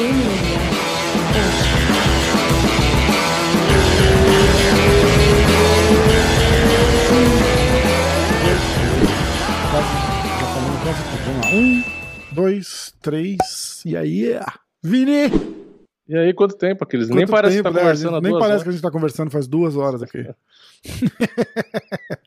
Lá. Um, dois, três. E aí, Vini! E aí, quanto tempo, aqueles? Nem Quanto parece que tempo, tá né? conversando Nem parece horas. que a gente tá conversando faz duas horas aqui.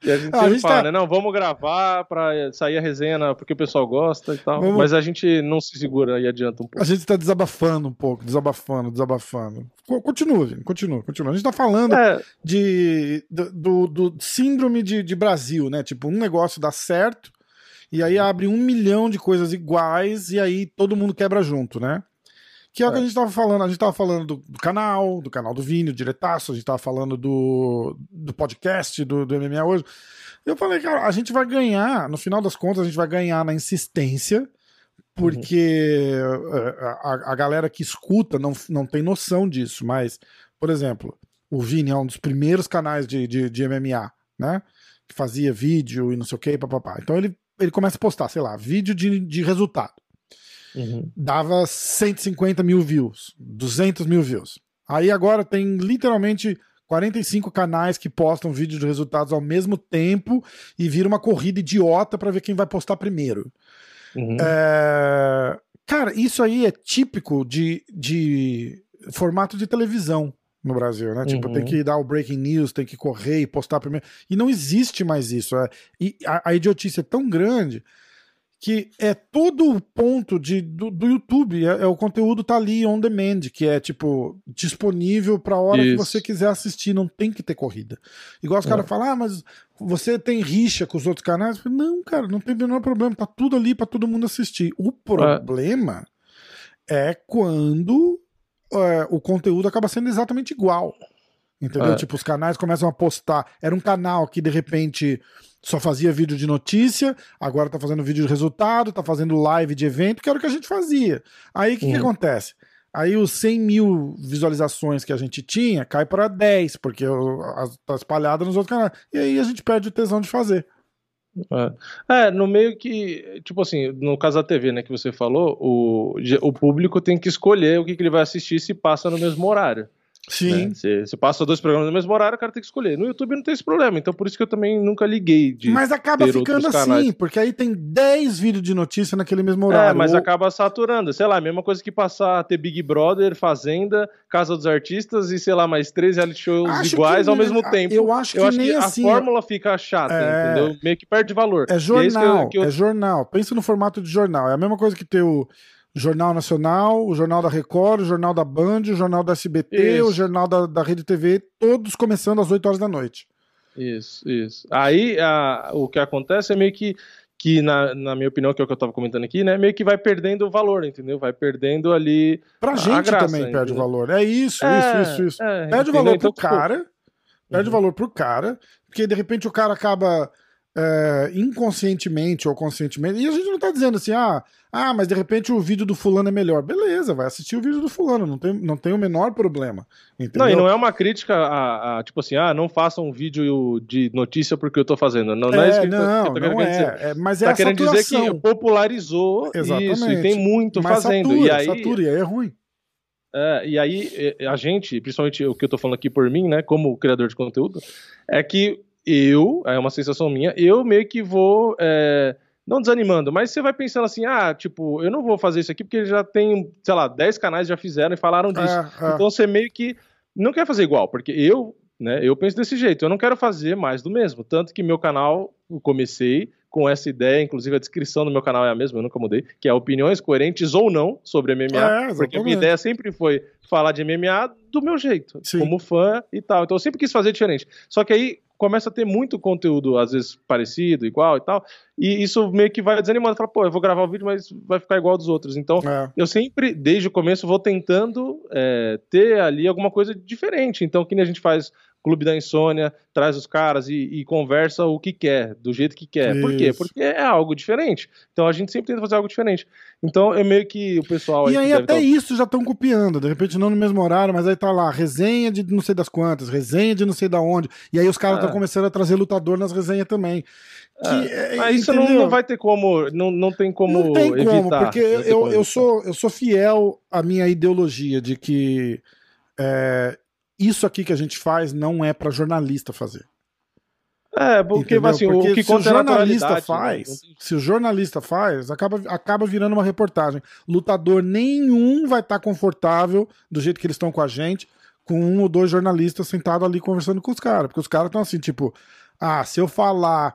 E a gente Ah, a gente fala, tá- né? Não, vamos gravar pra sair a resenha na- porque o pessoal gosta e tal. Vamos- Mas a gente não se segura e adianta um A pouco. gente tá desabafando um pouco, desabafando, desabafando. Co- Continua, Vini, continua, continua. A gente tá falando É, de, do, do- do síndrome de, de Brasil, né? Tipo, um negócio dá certo, e aí abre um milhão de coisas iguais, e aí todo mundo quebra junto, né? Que é o que É. a gente tava falando. A gente tava falando do, do canal, do canal do Vini, o diretaço, a gente tava falando do, do podcast, do, do MMA hoje. Eu falei, cara, a gente vai ganhar, no final das contas, a gente vai ganhar na insistência, porque eh, a, a galera que escuta não, não tem noção disso, mas, por exemplo, o Vini é um dos primeiros canais de, de, de MMA, né? Que fazia vídeo e não sei o que, papapá. Então ele, ele começa a postar, sei lá, vídeo de, de resultado. Uhum. Dava 150 mil views, 200 mil views. Aí agora tem literalmente 45 canais que postam vídeo de resultados ao mesmo tempo e vira uma corrida idiota pra ver quem vai postar primeiro. Uhum. É, Cara, isso aí é típico de, de formato de televisão no Brasil, né? Tipo, Uhum. tem que dar o breaking news, tem que correr e postar primeiro. E não existe mais isso. é. E a, a idiotice é tão grande que é todo o ponto de, do, do YouTube. É, é o conteúdo tá ali on demand, que é tipo disponível pra hora que Isso. você quiser assistir, não tem que ter corrida. Igual os É. caras falam, ah, mas você tem rixa com os outros canais? Não, cara, não tem o menor problema, tá tudo ali pra todo mundo assistir. O problema é, quando é, o conteúdo acaba sendo exatamente igual. Entendeu? É. Tipo, os canais começam a postar. Era um canal que de repente só fazia vídeo de notícia, agora tá fazendo vídeo de resultado, tá fazendo live de evento, que era o que a gente fazia. Aí o que, que Uhum. acontece? Aí os 100 mil visualizações que a gente tinha cai para 10, porque tá espalhada nos outros canais. E aí a gente perde o tesão de fazer. É, no meio que, tipo assim, no caso da TV, né, que você falou, o, o público tem que escolher o que, que ele vai assistir se passa no mesmo horário. Sim. né? Se, se passa dois programas no mesmo horário, o cara tem que escolher. No YouTube não tem esse problema, então por isso que eu também nunca liguei de. Mas acaba ficando assim, porque aí tem 10 vídeos de notícia naquele mesmo horário. É, mas Ou- acaba saturando. Sei lá, a mesma coisa que passar a ter Big Brother, Fazenda, Casa dos Artistas e, sei lá, mais três reality shows Acho iguais que ao mesmo tempo. Eu acho que Eu acho nem que assim. a fórmula fica chata, É. entendeu? Meio que perde valor. É que eu- jornal, que eu- é jornal. Pensa no formato de jornal. É a mesma coisa que ter o Jornal Nacional, o Jornal da Record, o Jornal da Band, o Jornal da SBT, Isso. o Jornal da, da Rede TV, todos começando às 8 horas da noite. Isso, isso. Aí a- o que acontece é meio que, que na, na minha opinião, que é o que eu tava comentando aqui, né? Meio que vai perdendo o valor, entendeu? Vai perdendo ali. Pra A gente graça, também perde o entendeu? valor. É isso, É, isso, isso, isso. é, Perde o entendeu? valor Então, pro tipo, cara, perde o Uhum. valor pro cara, porque de repente o cara acaba é, inconscientemente ou conscientemente. E a gente não tá dizendo assim, ah, ah, mas de repente o vídeo do fulano é melhor. Beleza, vai assistir o vídeo do fulano, não tem, não tem o menor problema. Entendeu? Não, e não é uma crítica a, a, tipo assim, ah, não faça um vídeo de notícia porque eu tô fazendo. Não, não é, isso que, não, eu tô não é, é, mas é tá querendo dizer que popularizou Exatamente. isso, e tem muito Mas fazendo. satura, e aí, satura, e aí é ruim. É, e aí, é, a gente, principalmente o que eu tô falando aqui por mim, né, como criador de conteúdo, é que eu, é uma sensação minha, eu meio que vou, é, não desanimando, mas você vai pensando assim, ah, tipo, eu não vou fazer isso aqui porque já tem, sei lá, 10 canais já fizeram e falaram disso. Então você meio que não quer fazer igual, porque eu, né, eu penso desse jeito, eu não quero fazer mais do mesmo, tanto que meu canal, eu comecei com essa ideia, inclusive a descrição do meu canal é a mesma, eu nunca mudei, que é opiniões coerentes ou não sobre MMA, É, porque a minha ideia sempre foi falar de MMA do meu jeito, Sim. como fã e tal. Então eu sempre quis fazer diferente. Só que aí, começa a ter muito conteúdo, às vezes parecido, igual e tal, e isso meio que vai desanimando. Fala, pô, eu vou gravar o vídeo, mas vai ficar igual dos outros. Então, é. eu sempre, desde o começo, vou tentando é, ter ali alguma coisa diferente. Então, que nem a gente faz Clube da Insônia, traz os caras e, e, conversa o que quer, do jeito que quer. Isso. Por quê? Porque é algo diferente. Então a gente sempre tenta fazer algo diferente. Então é meio que o pessoal. E aí, aí até isso já estão copiando, de repente não no mesmo horário, mas aí tá lá, resenha de não sei das quantas, resenha de não sei da onde. E aí os caras estão é. começando a trazer lutador nas resenhas também. É. Mas isso não, não, vai ter como, não, não tem como não tem evitar. Como, porque eu, como eu, sou, eu sou fiel à minha ideologia de que é, isso aqui que a gente faz não é para jornalista fazer. É, porque, assim, porque o que se o jornalista né? faz, né? se o jornalista faz, acaba, acaba virando uma reportagem. Lutador nenhum vai estar tá confortável do jeito que eles estão com a gente, com um ou dois jornalistas sentados ali conversando com os caras. Porque os caras estão assim, tipo, ah, se eu falar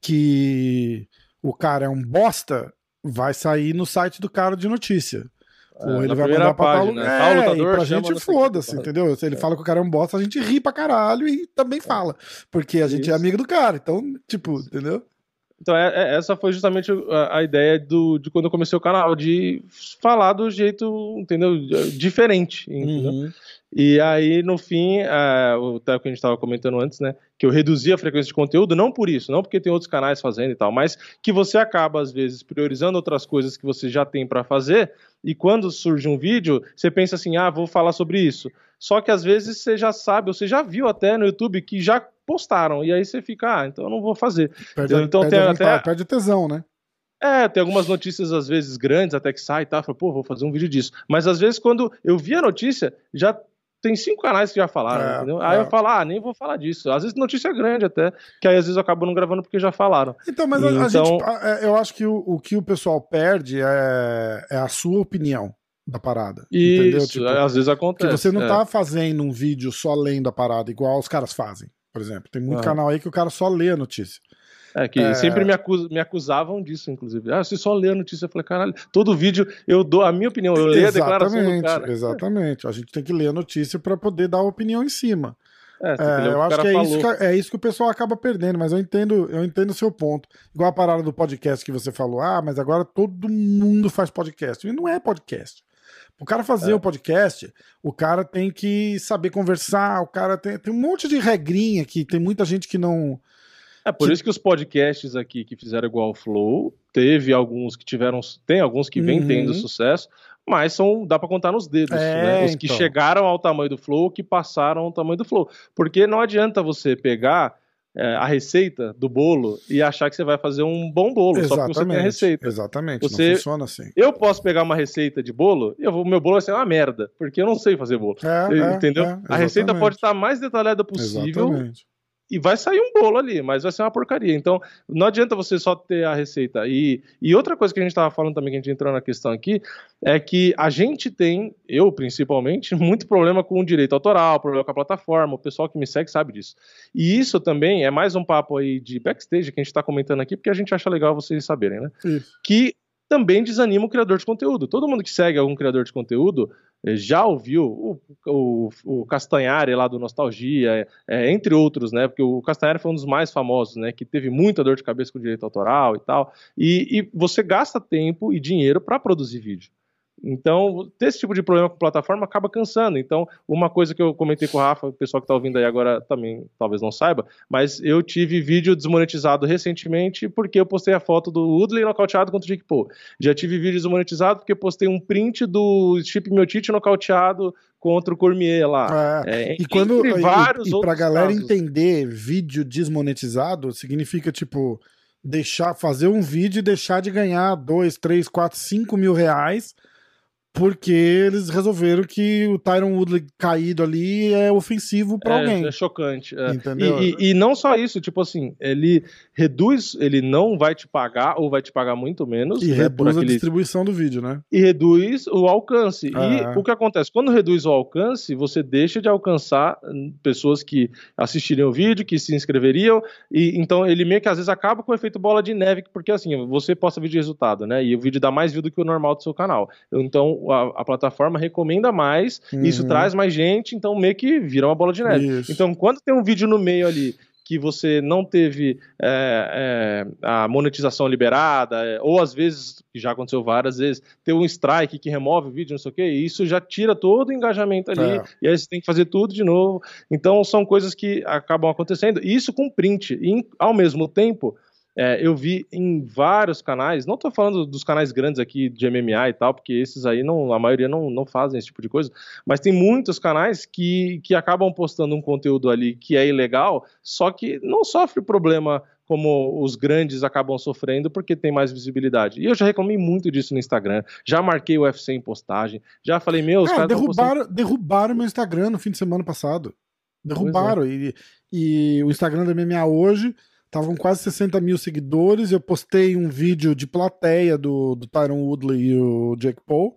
que o cara é um bosta, vai sair no site do cara de notícia. Ou é, ele vai mandar pra página, tal... Né? é, e pra gente foda-se, entendeu? Se ele é. fala que o cara é um bosta, a gente ri pra caralho e também fala. Porque a gente é Isso. é amigo do cara, então, tipo, entendeu? Então, é, é, essa foi justamente a, a, ideia do, de quando eu comecei o canal, de falar do jeito, entendeu? Diferente, entendeu? Uhum. E aí, no fim, uh, o que a gente estava comentando antes, né? Que eu reduzi a frequência de conteúdo, não por isso, não porque tem outros canais fazendo e tal, mas que você acaba, às vezes, priorizando outras coisas que você já tem para fazer, e quando surge um vídeo, você pensa assim, ah, vou falar sobre isso. Só que às vezes você já sabe, ou você já viu até no YouTube que já postaram, e aí você fica, ah, então eu não vou fazer. Perde, então perde tem até. Perde tesão, né? É, tem algumas notícias às vezes grandes até que sai e tá, falo, pô, vou fazer um vídeo disso. Mas às vezes quando eu vi a notícia, já tem cinco canais que já falaram, é, entendeu? Aí é. eu falo, ah, nem vou falar disso. Às vezes notícia grande até, que aí às vezes eu acabo não gravando porque já falaram. Então, mas a, então... a gente, é, eu acho que o, o, que o pessoal perde é, é a sua opinião da parada. Isso, entendeu? Tipo, às vezes acontece. Que você não é. tá fazendo um vídeo só lendo a parada, igual os caras fazem, por exemplo. Tem muito canal aí que o cara só lê a notícia. É, que é... sempre me, acus, me acusavam disso, inclusive. Ah, você só lê a notícia. Eu falei, caralho, todo vídeo eu dou a minha opinião, eu leio a declaração do cara. Exatamente, a gente tem que ler a notícia para poder dar a opinião em cima. É, é, eu acho que é isso que é isso que o pessoal acaba perdendo, mas eu entendo, eu entendo o seu ponto. Igual a parada do podcast que você falou, ah, mas agora todo mundo faz podcast. E não é podcast. O cara fazer o é. um podcast, o cara tem que saber conversar, o cara tem, tem um monte de regrinha que tem muita gente que não, é por isso que os podcasts aqui que fizeram igual o Flow, teve alguns que tiveram, tem alguns que vêm uhum. tendo sucesso, mas são, dá para contar nos dedos, é, né? Os que então. chegaram ao tamanho do Flow, que passaram ao tamanho do Flow. Porque não adianta você pegar é, a receita do bolo e achar que você vai fazer um bom bolo exatamente, só porque você tem a receita. Exatamente, você, não funciona assim. Eu posso pegar uma receita de bolo e o meu bolo vai ser uma merda, porque eu não sei fazer bolo. É, é entendeu? É, a receita pode estar mais detalhada possível. Exatamente e vai sair um bolo ali, mas vai ser uma porcaria. Então, não adianta você só ter a receita. E, e outra coisa que a gente estava falando também, que a gente entrou na questão aqui, é que a gente tem, eu principalmente, muito problema com o direito autoral, problema com a plataforma, o pessoal que me segue sabe disso. E isso também é mais um papo aí de backstage que a gente está comentando aqui, porque a gente acha legal vocês saberem, né? Isso. Que também desanima o criador de conteúdo. Todo mundo que segue algum criador de conteúdo já ouviu o, o, o Castanhari lá do Nostalgia, é, entre outros, né? Porque o Castanhari foi um dos mais famosos, né? Que teve muita dor de cabeça com direito autoral e tal. E, e você gasta tempo e dinheiro para produzir vídeo. Então, ter esse tipo de problema com plataforma acaba cansando. Então, uma coisa que eu comentei com o Rafa, o pessoal que está ouvindo aí agora também talvez não saiba, mas eu tive vídeo desmonetizado recentemente porque eu postei a foto do Woodley nocauteado contra o Jake Paul. Já tive vídeo desmonetizado porque postei um print do Chip Miotite nocauteado contra o Cormier lá. É, é, e quando e, e pra galera casos. entender vídeo desmonetizado, significa tipo deixar fazer um vídeo e deixar de ganhar 2, 3, 4, 5 mil reais porque eles resolveram que o Tyron Woodley caído ali é ofensivo para é, alguém. É chocante. É. Entendeu? E, e, e, não só isso, tipo assim, ele reduz, ele não vai te pagar ou vai te pagar muito menos. E né, reduz aquele... a distribuição do vídeo, né? E reduz o alcance. E é. o que acontece? Quando reduz o alcance, você deixa de alcançar pessoas que assistiriam o vídeo, que se inscreveriam. E então ele meio que às vezes acaba com o efeito bola de neve, porque assim, você posta vídeo de resultado, né? E o vídeo dá mais view do que o normal do seu canal. Então a, a plataforma recomenda mais, uhum. isso traz mais gente, então meio que vira uma bola de neve. Isso. Então, quando tem um vídeo no meio ali que você não teve é, é, a monetização liberada, é, ou às vezes, já aconteceu várias vezes, ter um strike que remove o vídeo, não sei o quê, isso já tira todo o engajamento ali, é. e aí você tem que fazer tudo de novo. Então são coisas que acabam acontecendo. E isso com print. E ao mesmo tempo, é, eu vi em vários canais, não estou falando dos canais grandes aqui de MMA e tal, porque esses aí não, a maioria não, não fazem esse tipo de coisa, mas tem muitos canais que, que acabam postando um conteúdo ali que é ilegal, só que não sofre problema como os grandes acabam sofrendo porque tem mais visibilidade. E eu já reclamei muito disso no Instagram, já marquei o UFC em postagem, já falei, meu, os é, caras derrubaram, postando... derrubaram meu Instagram no fim de semana passado. É. Derrubaram. É. E, e o Instagram da MMA hoje Tava com quase 60 mil seguidores. Eu postei um vídeo de plateia do, do Tyron Woodley e o Jake Paul.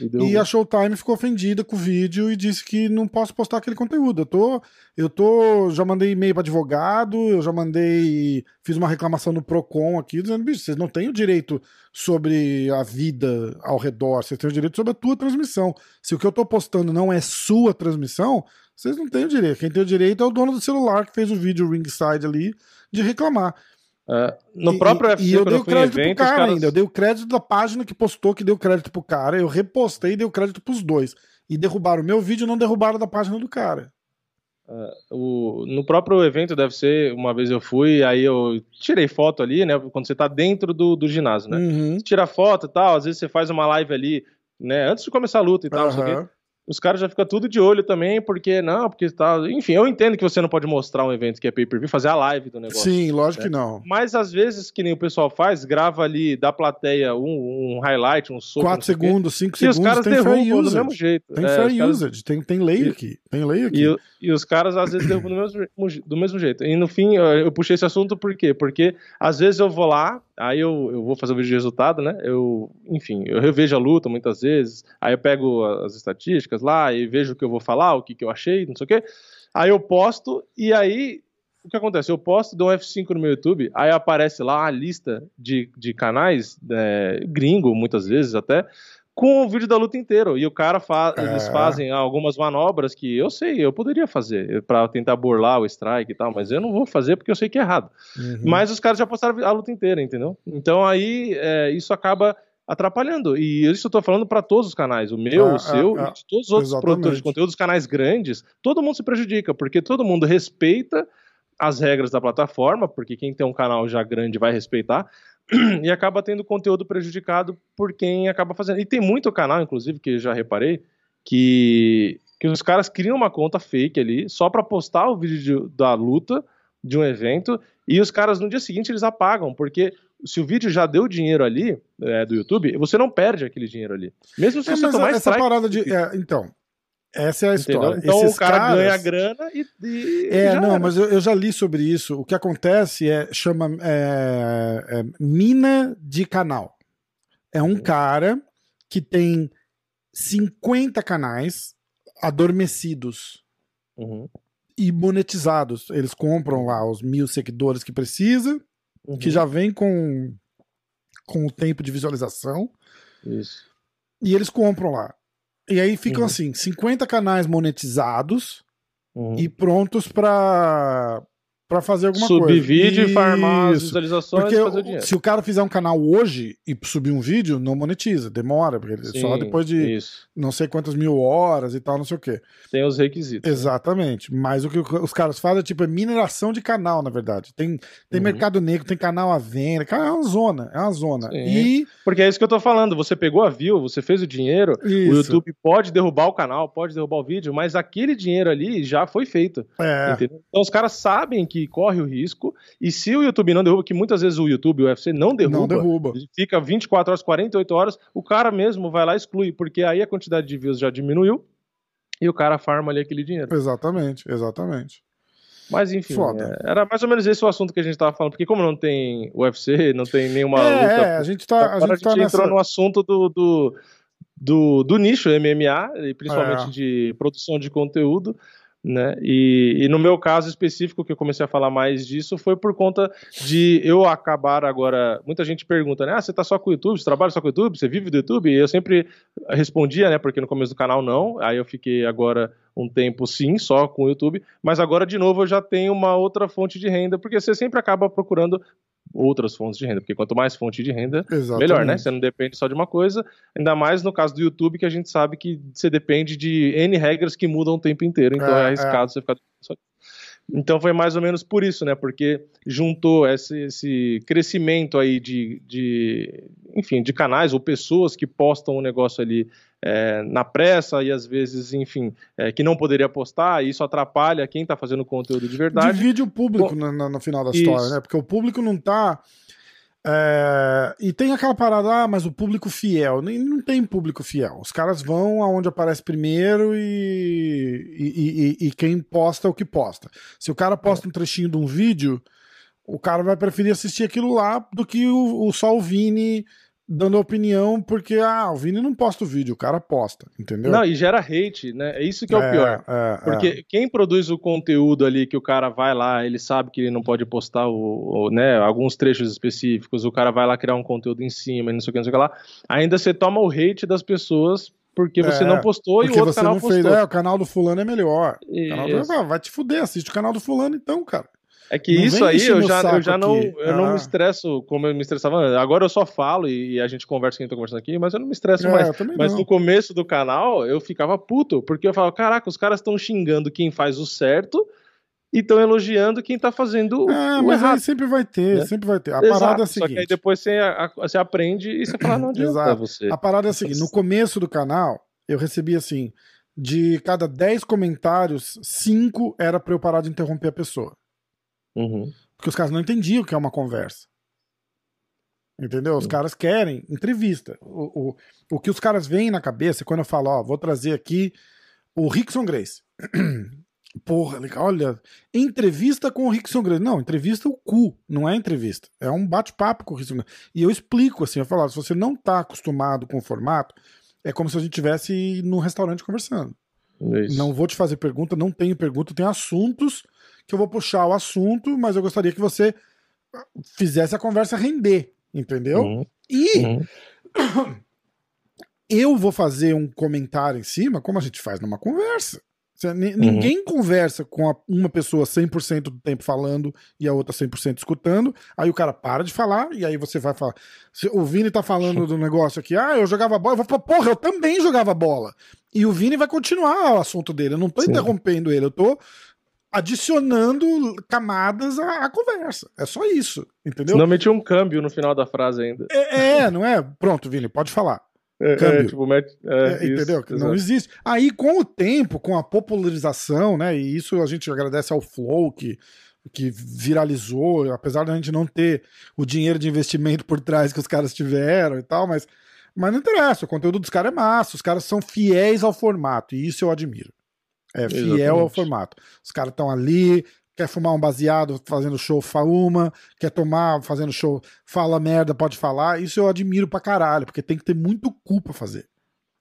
E, e a Showtime ficou ofendida com o vídeo e disse que não posso postar aquele conteúdo. Eu tô. Eu tô. Já mandei e-mail para advogado, eu já mandei. Fiz uma reclamação no PROCON aqui, dizendo, bicho, vocês não têm o direito sobre a vida ao redor, vocês têm o direito sobre a tua transmissão. Se o que eu tô postando não é sua transmissão, vocês não têm o direito. Quem tem o direito é o dono do celular que fez o vídeo ringside ali de reclamar. Uh, no e, próprio UFC, e eu dei o crédito evento, pro cara caras... ainda. Eu dei o crédito da página que postou que deu crédito pro cara. Eu repostei e dei o crédito pros dois. E derrubaram o meu vídeo e não derrubaram da página do cara. Uh, o, no próprio evento deve ser, uma vez eu fui, aí eu tirei foto ali, né? Quando você tá dentro do, do ginásio, né? Uhum. Você tira foto e tal, às vezes você faz uma live ali, né? Antes de começar a luta e tal, uhum os caras já ficam tudo de olho também, porque não, porque tá. Enfim, eu entendo que você não pode mostrar um evento que é pay-per-view, fazer a live do negócio. Sim, lógico né? que não. Mas às vezes, que nem o pessoal faz, grava ali da plateia um, um highlight, um soco. 4 segundos, 5 segundos. E os caras derrubam do mesmo jeito. Tem é, fair caras... usage, tem, tem lei aqui. Tem lei aqui. E, e os caras às vezes derrubam do mesmo, do mesmo jeito. E no fim, eu puxei esse assunto por quê? Porque às vezes eu vou lá, Aí eu, eu vou fazer o vídeo de resultado, né? Eu, enfim, eu revejo a luta muitas vezes. Aí eu pego as estatísticas lá e vejo o que eu vou falar, o que, que eu achei, não sei o quê. Aí eu posto e aí o que acontece? Eu posto, dou um F5 no meu YouTube, aí aparece lá a lista de, de canais, é, gringo muitas vezes até, com o vídeo da luta inteiro. E o cara faz, é. eles fazem algumas manobras que eu sei, eu poderia fazer para tentar burlar o strike e tal, mas eu não vou fazer porque eu sei que é errado. Uhum. Mas os caras já postaram a luta inteira, entendeu? Então aí é, isso acaba atrapalhando. E isso eu tô falando para todos os canais, o meu, ah, o seu, ah, e todos os outros exatamente. produtores de conteúdo, os canais grandes, todo mundo se prejudica, porque todo mundo respeita as regras da plataforma, porque quem tem um canal já grande vai respeitar, e acaba tendo conteúdo prejudicado por quem acaba fazendo. E tem muito canal, inclusive, que já reparei, que, que os caras criam uma conta fake ali só para postar o vídeo de, da luta de um evento e os caras no dia seguinte eles apagam, porque se o vídeo já deu dinheiro ali é, do YouTube, você não perde aquele dinheiro ali. Mesmo se é, você tomar essa parada de. É, então, essa é a história. Entendeu? Então Esses o cara caras... ganha grana e. e é, não, era. mas eu, eu, já li sobre isso. O que acontece é chama é, é, mina de canal. É um uhum. cara que tem 50 canais adormecidos uhum. e monetizados. Eles compram lá os mil seguidores que precisa, uhum. que já vem com, com o tempo de visualização. Isso. E eles compram lá. E aí ficam uhum. assim, 50 canais monetizados uhum. e prontos para para fazer alguma subir coisa. Subir vídeo e farmar as visualizações porque e fazer dinheiro. Se o cara fizer um canal hoje e subir um vídeo, não monetiza, demora, porque Sim, só depois de isso. não sei quantas mil horas e tal, não sei o quê. Tem os requisitos. Exatamente. Né? Mas o que os caras fazem é tipo é mineração de canal, na verdade. Tem, tem uhum. mercado negro, tem canal à venda, cara, é uma zona, é uma zona. Sim. E porque é isso que eu tô falando, você pegou a view, você fez o dinheiro, isso. o YouTube pode derrubar o canal, pode derrubar o vídeo, mas aquele dinheiro ali já foi feito. É. Então os caras sabem que corre o risco. E se o YouTube não derruba, que muitas vezes o YouTube, o UFC não derruba, não derruba. fica 24 horas, 48 horas, o cara mesmo vai lá e exclui, porque aí a quantidade de views já diminuiu e o cara farma ali aquele dinheiro. Exatamente, exatamente. Mas enfim, é, era mais ou menos esse o assunto que a gente tava falando, porque como não tem UFC, não tem nenhuma é, luta. É, a gente tá. A gente, a gente tá entrou no assunto do, do, do, do nicho MMA, principalmente é. de produção de conteúdo. Né? E, e, no meu caso específico, que eu comecei a falar mais disso, foi por conta de eu acabar agora. Muita gente pergunta, né? Ah, você tá só com o YouTube? Você trabalha só com o YouTube? Você vive do YouTube? E eu sempre respondia, né? Porque no começo do canal não. Aí eu fiquei agora um tempo sim, só com o YouTube. Mas agora, de novo, eu já tenho uma outra fonte de renda, porque você sempre acaba procurando outras fontes de renda, porque quanto mais fonte de renda, Exatamente. melhor, né? Você não depende só de uma coisa, ainda mais no caso do YouTube, que a gente sabe que você depende de N regras que mudam o tempo inteiro, então é, é arriscado é. você ficar então foi mais ou menos por isso, né? Porque juntou esse, esse crescimento aí de, de, enfim, de canais ou pessoas que postam o um negócio ali é, na pressa e às vezes, enfim, é, que não poderia postar, e isso atrapalha quem está fazendo conteúdo de verdade. Divide o público Bom, no, no, final da isso. história, né? Porque o público não está é, e tem aquela parada, ah, mas o público fiel. Nem, não tem público fiel. Os caras vão aonde aparece primeiro e, e, e, e, quem posta é o que posta. Se o cara posta um trechinho de um vídeo, o cara vai preferir assistir aquilo lá do que o, o só o Vini dando opinião porque ah, o Vini não posta o vídeo, o cara posta, entendeu? Não, e gera hate, né? É isso que é, é o pior. É, porque é. quem produz o conteúdo ali que o cara vai lá, ele sabe que ele não pode postar o, o, né, alguns trechos específicos, o cara vai lá criar um conteúdo em cima, não sei o que, não sei o que lá. Ainda você toma o hate das pessoas porque você é, não postou e o outro canal postou. Fez, é, o canal do fulano é melhor. Do, ah, vai te fuder, assiste o canal do fulano então, cara. É que não isso aí eu já, eu já não, eu ah. não me estresso como eu me estressava. Agora eu só falo e a gente conversa quem tá conversando aqui, mas eu não me estresso é, mais. Mas não. no começo do canal eu ficava puto, porque eu falava, caraca, os caras estão xingando quem faz o certo e estão elogiando quem tá fazendo é, o mas errado. aí sempre vai ter, né? sempre vai ter. A Exato, parada é a seguinte. Só que aí depois você, você aprende e você fala, não adianta você. A parada é a seguinte, no começo do canal, eu recebi assim, de cada 10 comentários, 5 era pra eu parar de interromper a pessoa. Uhum. Porque os caras não entendiam o que é uma conversa. Entendeu? Os uhum. caras querem entrevista. O, o, o que os caras veem na cabeça, quando eu falo, ó, vou trazer aqui o Rickson Grace. Porra, olha, entrevista com o Rickson Grace. Não, entrevista o cu, não é entrevista. É um bate-papo com o Rickson Grace. E eu explico assim, eu falo, se você não tá acostumado com o formato, é como se a gente estivesse no restaurante conversando. Isso. Não vou te fazer pergunta, não tenho pergunta, tem assuntos que eu vou puxar o assunto, mas eu gostaria que você fizesse a conversa render, entendeu? Uhum. E uhum. eu vou fazer um comentário em cima, como a gente faz numa conversa. Ninguém uhum. conversa com uma pessoa 100% do tempo falando e a outra 100% escutando. Aí o cara para de falar e aí você vai falar. O Vini tá falando do negócio aqui. Ah, eu jogava bola. Eu vou falar, porra, eu também jogava bola. E o Vini vai continuar o assunto dele. Eu não tô Sim. interrompendo ele. Eu tô adicionando camadas à, à, conversa. É só isso, entendeu? Não meti um câmbio no final da frase ainda. É, é não é? Pronto, Vini, pode falar. É, é câmbio. É, tipo, mete, é, é entendeu? Isso, não existe. Aí, com o tempo, com a popularização, né? E isso a gente agradece ao Flow, que, que viralizou, apesar da gente não ter o dinheiro de investimento por trás que os caras tiveram e tal, mas, mas não interessa, o conteúdo dos caras é massa, os caras são fiéis ao formato, e isso eu admiro. É fiel Exatamente. ao formato. Os caras estão ali, quer fumar um baseado fazendo show, fuma, quer tomar fazendo show, fala merda, pode falar. Isso eu admiro pra caralho, porque tem que ter muito cu pra fazer.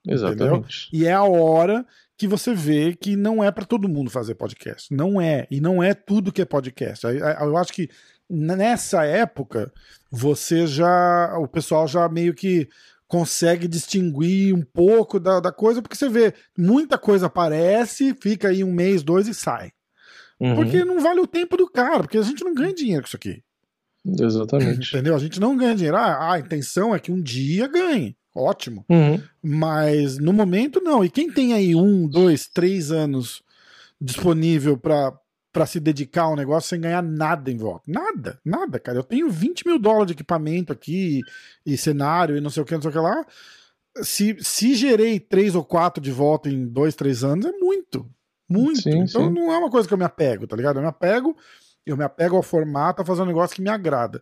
Exatamente. Entendeu? E é a hora que você vê que não é para todo mundo fazer podcast. Não é. E não é tudo que é podcast. Eu acho que nessa época, você já. O pessoal já meio que consegue distinguir um pouco da, da coisa, porque você vê, muita coisa aparece, fica aí um mês, dois e sai. Uhum. Porque não vale o tempo do cara, porque a gente não ganha dinheiro com isso aqui. Exatamente. Entendeu? A gente não ganha dinheiro. Ah, a intenção é que um dia ganhe. Ótimo. Uhum. Mas no momento, não. E quem tem aí um, dois, três anos disponível para para se dedicar ao negócio sem ganhar nada em volta. Nada, nada, cara. Eu tenho 20 mil dólares de equipamento aqui e cenário e não sei o que, não sei o que lá. Se, se gerei três ou quatro de volta em dois, três anos, é muito. Muito. Sim, então sim. não é uma coisa que eu me apego, tá ligado? Eu me apego, eu me apego ao formato a fazer um negócio que me agrada.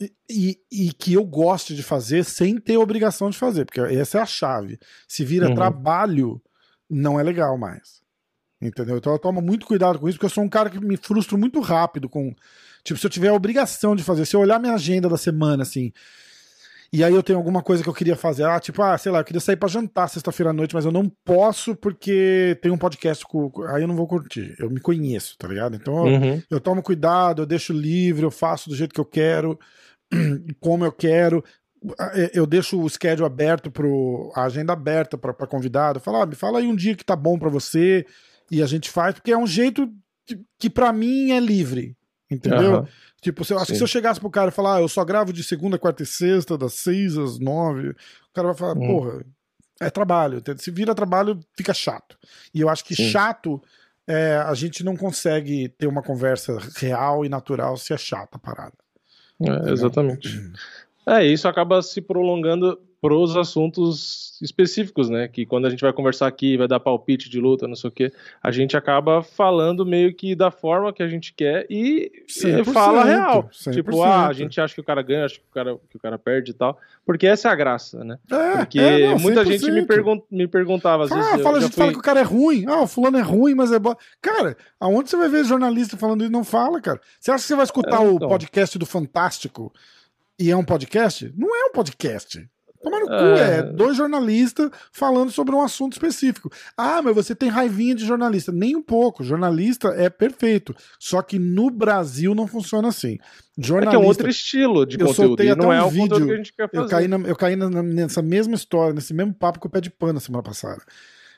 E, e, e, que eu goste de fazer sem ter obrigação de fazer, porque essa é a chave. Se vira uhum. trabalho, não é legal mais. Entendeu? Então eu tomo muito cuidado com isso, porque eu sou um cara que me frustro muito rápido com. Tipo, se eu tiver a obrigação de fazer, se eu olhar minha agenda da semana, assim, E aí eu tenho alguma coisa que eu queria fazer. Ah, tipo, ah, sei lá, eu queria sair pra jantar sexta-feira à noite, mas eu não posso porque tem um podcast com. Aí eu não vou curtir. Eu me conheço, tá ligado? Então Uhum. eu, eu tomo cuidado, eu deixo livre, eu faço do jeito que eu quero, como eu quero. É, Eu deixo o schedule aberto pro. a agenda aberta pra pra convidado. Falar, ah, me fala aí um dia que tá bom pra você. E a gente faz, porque é um jeito que, que para mim é livre. Entendeu? Aham. Tipo, se eu, acho que Sim. se eu chegasse pro cara e falar, ah, eu só gravo de segunda, quarta e sexta, das seis às nove, o cara vai falar, Uhum. porra, é trabalho. entendeu? Se vira trabalho, fica chato. E eu acho que Sim. chato, é, a gente não consegue ter uma conversa real e natural se é chata a parada. É, exatamente. É, isso acaba se prolongando pros assuntos específicos, né? Que quando a gente vai conversar aqui, vai dar palpite de luta, não sei o quê, a gente acaba falando meio que da forma que a gente quer e, e 100%, fala real. 100%. Tipo, ah, a gente acha que o cara ganha, acha que o cara, que o cara perde e tal. Porque essa é a graça, né? É, Porque é, não, muita gente me, 100%. pergun me perguntava, às Ah, vezes. eu fala, a gente fala fui- que o cara é ruim. Ah, o fulano é ruim, mas é bom. Cara, aonde você vai ver jornalista falando isso? Não fala, cara. Você acha que você vai escutar É, o então. podcast do Fantástico e é um podcast? Não é um podcast. Toma no cu, É. é dois jornalistas falando sobre um assunto específico. Ah, mas você tem raivinha de jornalista. Nem um pouco. Jornalista é perfeito. Só que no Brasil não funciona assim. É Jornalista. que é um outro estilo de Eu conteúdo. soltei E até não um é o vídeo, que a gente quer fazer. Eu caí, na- eu caí na- nessa mesma história, nesse mesmo papo com o pé de pano semana passada.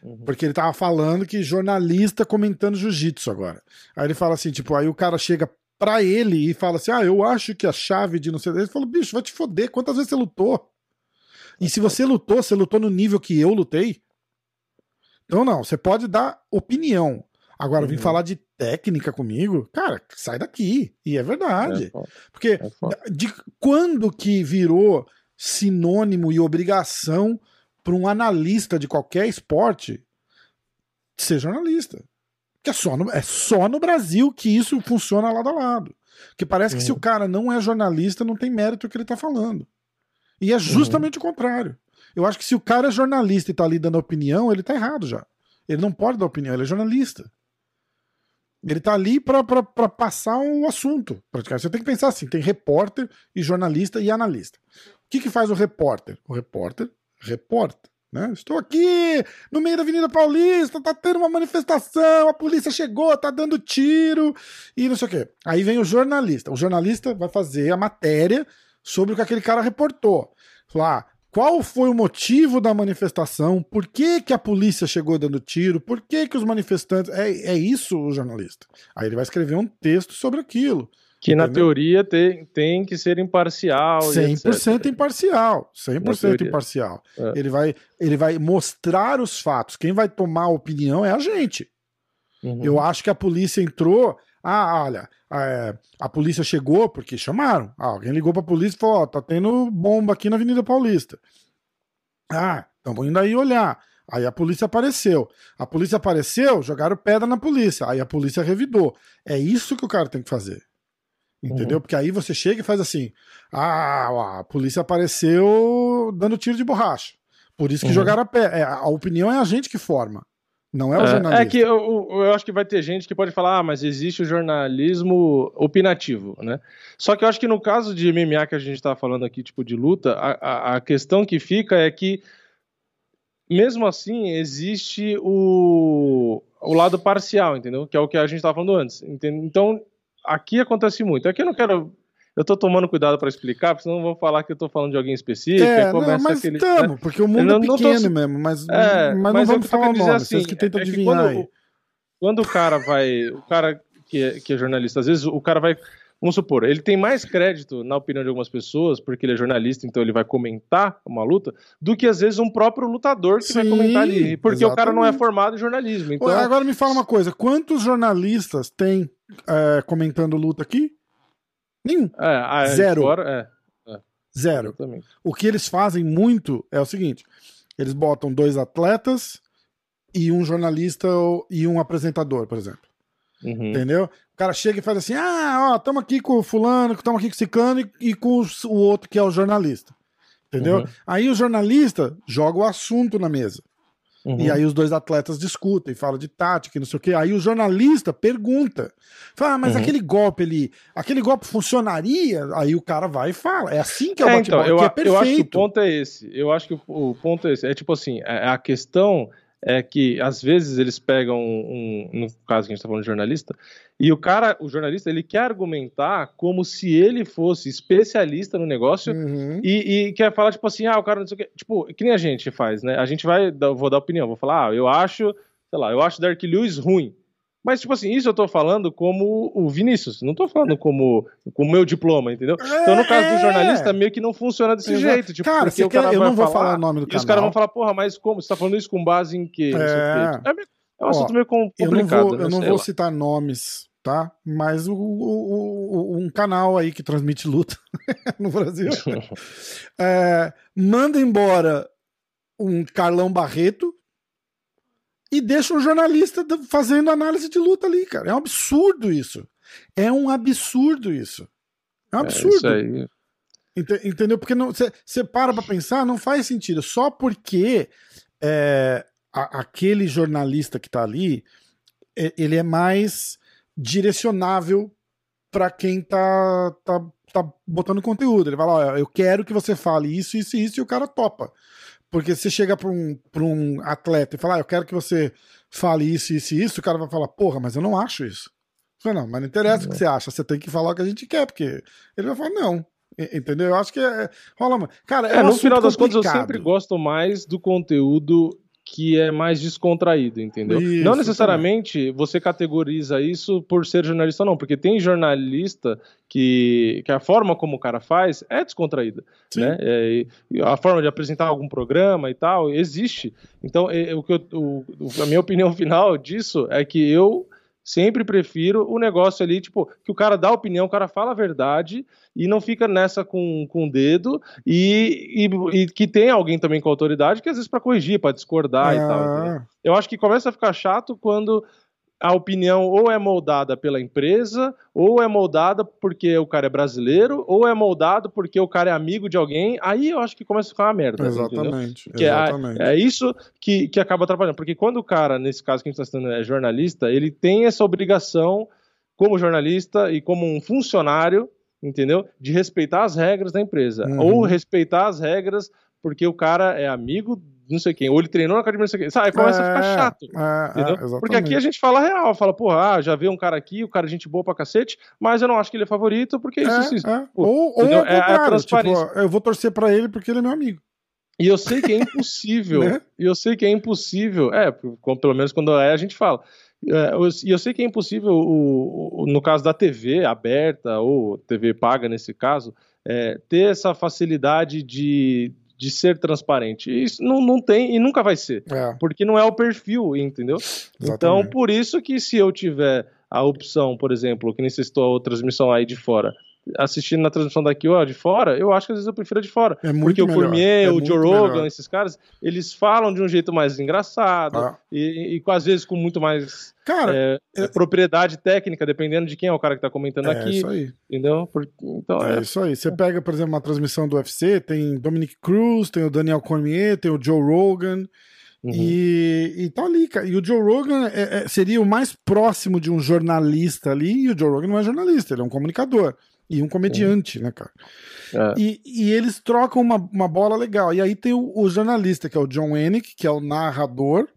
Uhum. Porque ele tava falando que jornalista comentando jiu-jitsu agora. Aí ele fala assim, tipo, aí o cara chega pra ele e fala assim: Ah, eu acho que a chave de não sei. Ele falou, bicho, vai te foder, quantas vezes você lutou? E se você lutou, você lutou no nível que eu lutei? Então, não, você pode dar opinião. Agora, vir Uhum. falar de técnica comigo, cara, sai daqui. E é verdade. É, Porque é de quando que virou sinônimo e obrigação para um analista de qualquer esporte ser jornalista? Que é só no, é só no Brasil que isso funciona lado a lado. Que parece que se Uhum. o cara não é jornalista, não tem mérito o que ele tá falando. E é justamente o contrário. Eu acho que se o cara é jornalista e tá ali dando opinião, ele tá errado já. Ele não pode dar opinião, ele é jornalista. Ele tá ali pra passar o assunto. praticamente. Você tem que pensar assim: tem repórter e jornalista e analista. O que, que faz o repórter? O repórter reporta. Né? Estou aqui no meio da Avenida Paulista, tá tendo uma manifestação, a polícia chegou, tá dando tiro e não sei o quê. Aí vem o jornalista. O jornalista vai fazer a matéria sobre o que aquele cara reportou. Falar, ah, qual foi o motivo da manifestação? Por que, que a polícia chegou dando tiro? Por que, que os manifestantes. É, é isso o jornalista. Aí ele vai escrever um texto sobre aquilo. Que na Entendeu? teoria tem, tem que ser imparcial. e 100% etc. imparcial. Na 100% teoria. imparcial. É. Ele, vai, ele vai mostrar os fatos. Quem vai tomar a opinião é a gente. Uhum. Eu acho que a polícia entrou. Ah, olha, é, a polícia chegou porque chamaram. Ah, alguém ligou pra polícia e falou: Ó, tá tendo bomba aqui na Avenida Paulista. Ah, estamos indo aí olhar. Aí a polícia apareceu. A polícia apareceu, jogaram pedra na polícia. Aí a polícia revidou. É isso que o cara tem que fazer. Entendeu? Uhum. Porque aí você chega e faz assim: ah, a polícia apareceu dando tiro de borracha. Por isso que Uhum. jogaram a pedra. É, a opinião é a gente que forma. Não é o É, jornalista. é que eu, eu- acho que vai ter gente que pode falar, ah, mas existe o jornalismo opinativo, né? Só que eu acho que no caso de MMA que a gente tá falando aqui, tipo de luta, a, a, a questão que fica é que, mesmo assim, existe o, o lado parcial, entendeu? Que é o que a gente tava falando antes. entende? Então, aqui acontece muito. Aqui eu não quero. Eu tô tomando cuidado para explicar, porque senão vão falar que eu tô falando de alguém específico. É, não, mas aquele. estamos, né? porque o mundo Eu é tô pequeno se- mesmo, mas, É, mas não mas vamos tô falar o nome, dizer vocês assim, que tentam é que adivinhar quando, aí. quando o cara vai. O cara que é, que é jornalista, às vezes o cara vai. Vamos supor, ele tem mais crédito na opinião de algumas pessoas, porque ele é jornalista, então ele vai comentar uma luta, do que às vezes um próprio lutador que vai Sim, comentar ali. Porque o cara não é exatamente. formado em jornalismo. Então, Agora me fala uma coisa: quantos jornalistas tem é, comentando luta aqui? Nenhum. é, Zero. Fora, é, Zero. exatamente. O que eles fazem muito é o seguinte: eles botam dois atletas e um jornalista e um apresentador, por exemplo. Uhum. Entendeu? O cara chega e faz assim: ah, ó, tamo aqui com o fulano, tamo aqui com o ciclano e, e com o outro que é o jornalista. Entendeu? Uhum. Aí o jornalista joga o assunto na mesa. Uhum. E aí os dois atletas discutem, falam de tática e não sei o quê. Aí o jornalista pergunta. Fala, ah, mas uhum. aquele golpe ali, aquele golpe funcionaria? Aí o cara vai e fala. É assim que é o é, então, eu, é perfeito. Eu acho que o ponto é esse. Eu acho que o, o ponto é esse. É tipo assim, a, é, a questão é que às vezes eles pegam um, um, no caso que a gente está falando de jornalista, e o cara, o jornalista, ele quer argumentar como se ele fosse especialista no negócio uhum. e, e, quer falar tipo assim, ah, o cara não sei o que, tipo, que nem a gente faz, né? A gente vai, vou dar opinião, vou falar, ah, eu acho, sei lá, eu acho Dark Lewis ruim. Mas, tipo assim, isso eu tô falando como o Vinícius, não tô falando como o meu diploma, entendeu? É, então, no caso do é. jornalista, meio que não funciona desse Exato. jeito. Tipo, cara, porque o cara quer, eu não vou falar, falar o nome do e canal. os caras vão falar, porra, mas como? Você tá falando isso com base em quê? É, é, é um assunto meio complicado. Eu não vou, né? eu não vou citar nomes, tá? Mas o, o, o, um canal aí que transmite luta no Brasil é, manda embora um Carlão Barreto e deixa um jornalista fazendo análise de luta ali, cara. É um absurdo isso. É um absurdo isso. É um é absurdo. É Entendeu? Porque você para pra pensar, não faz sentido. Só porque é, a, aquele jornalista que tá ali, é, ele é mais direcionável para quem tá, tá, tá botando conteúdo. Ele fala, ó, eu quero que você fale isso, isso e isso, e o cara topa. Porque você chega para um, pra um atleta e fala, ah, eu quero que você fale isso, isso e isso, o cara vai falar, porra, mas eu não acho isso. Não, mas não interessa o que é. você acha, você tem que falar o que a gente quer, porque ele vai falar, não. Entendeu? Eu acho que é. Rola, cara, é, é um no final das contas, eu sempre gosto mais do conteúdo que é mais descontraído, entendeu? Isso, não necessariamente também. você categoriza isso por ser jornalista, não, porque tem jornalista que, que a forma como o cara faz é descontraída, Sim. né? É, a forma de apresentar algum programa e tal existe. Então, é, o que eu, o, a minha opinião final disso é que eu Sempre prefiro o negócio ali, tipo, que o cara dá opinião, o cara fala a verdade e não fica nessa com, com o dedo e, e, e que tem alguém também com autoridade que às vezes para corrigir, para discordar ah. e tal. Né? Eu acho que começa a ficar chato quando a opinião ou é moldada pela empresa, ou é moldada porque o cara é brasileiro, ou é moldado porque o cara é amigo de alguém, aí eu acho que começa a ficar uma merda. Exatamente. Que exatamente. É, é, isso que, que acaba atrapalhando. Porque quando o cara, nesse caso que a gente está citando, é jornalista, ele tem essa obrigação, como jornalista e como um funcionário, entendeu? De respeitar as regras da empresa. Uhum. Ou respeitar as regras porque o cara é amigo não sei quem, ou ele treinou na academia, não sei quem. Sabe, começa é, a ficar é, chato. É? É, Porque aqui a gente fala real, fala, porra, ah, já vi um cara aqui, o cara é gente boa pra cacete, mas eu não acho que ele é favorito, porque isso, é, isso, isso. Pô, ou, ou é, a transparência. Tipo, eu vou torcer pra ele porque ele é meu amigo. E eu sei que é impossível. né? E eu sei que é impossível. É, pelo menos quando é, a gente fala. E eu sei que é impossível, o, o, no caso da TV aberta, ou TV paga nesse caso, é, ter essa facilidade de, de ser transparente. Isso não, não tem e nunca vai ser. É. Porque não é o perfil, entendeu? Exatamente. Então, por isso que se eu tiver a opção, por exemplo, que necessitou a transmissão aí de fora, assistindo na transmissão daqui ou de fora, eu acho que às vezes eu prefiro de fora. É porque o Cormier, é o Joe Rogan, melhor. esses caras, eles falam de um jeito mais engraçado ah. e, e, às vezes com muito mais cara, é, é... propriedade técnica, dependendo de quem é o cara que tá comentando é aqui. É isso aí. Entendeu? então, é, é, isso aí. Você pega, por exemplo, uma transmissão do UFC, tem Dominic Cruz, tem o Daniel Cormier, tem o Joe Rogan. Uhum. E, e tá ali, cara. E o Joe Rogan é, seria o mais próximo de um jornalista ali, e o Joe Rogan não é jornalista, ele é um comunicador. E um comediante, né, cara? É. E, e, eles trocam uma, uma bola legal. E aí tem o, o jornalista, que é o John Wenick, que é o narrador.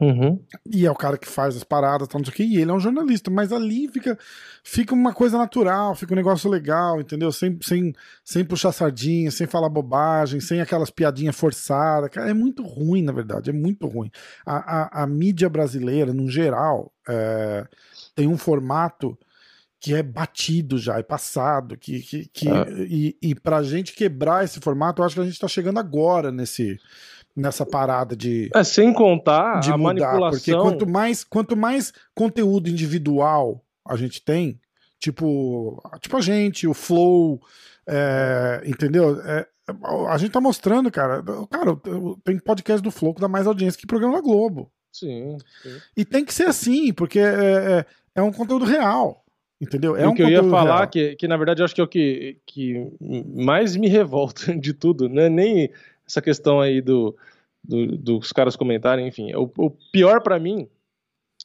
Uhum. E é o cara que faz as paradas, tal, não sei o que, e ele é um jornalista, mas ali fica, fica uma coisa natural, fica um negócio legal, entendeu? Sem, sem, sem puxar sardinha, sem falar bobagem, sem aquelas piadinhas forçadas. Cara, é muito ruim, na verdade, é muito ruim. A, a, a mídia brasileira, no geral, é, tem um formato que é batido já, é passado, que, que, que é. e, e pra gente quebrar esse formato, eu acho que a gente tá chegando agora nesse nessa parada de é, sem contar de a mudar, manipulação porque quanto mais quanto mais conteúdo individual a gente tem tipo tipo a gente o flow é, entendeu é, a gente tá mostrando cara cara tem podcast do flow que dá mais audiência que programa da Globo sim, sim. e tem que ser assim porque é, é, é um conteúdo real Entendeu? É o um que eu ia falar, que, que na verdade eu acho que é o que, que mais me revolta de tudo, né? Nem essa questão aí do, do, dos caras comentarem, enfim. O, o pior para mim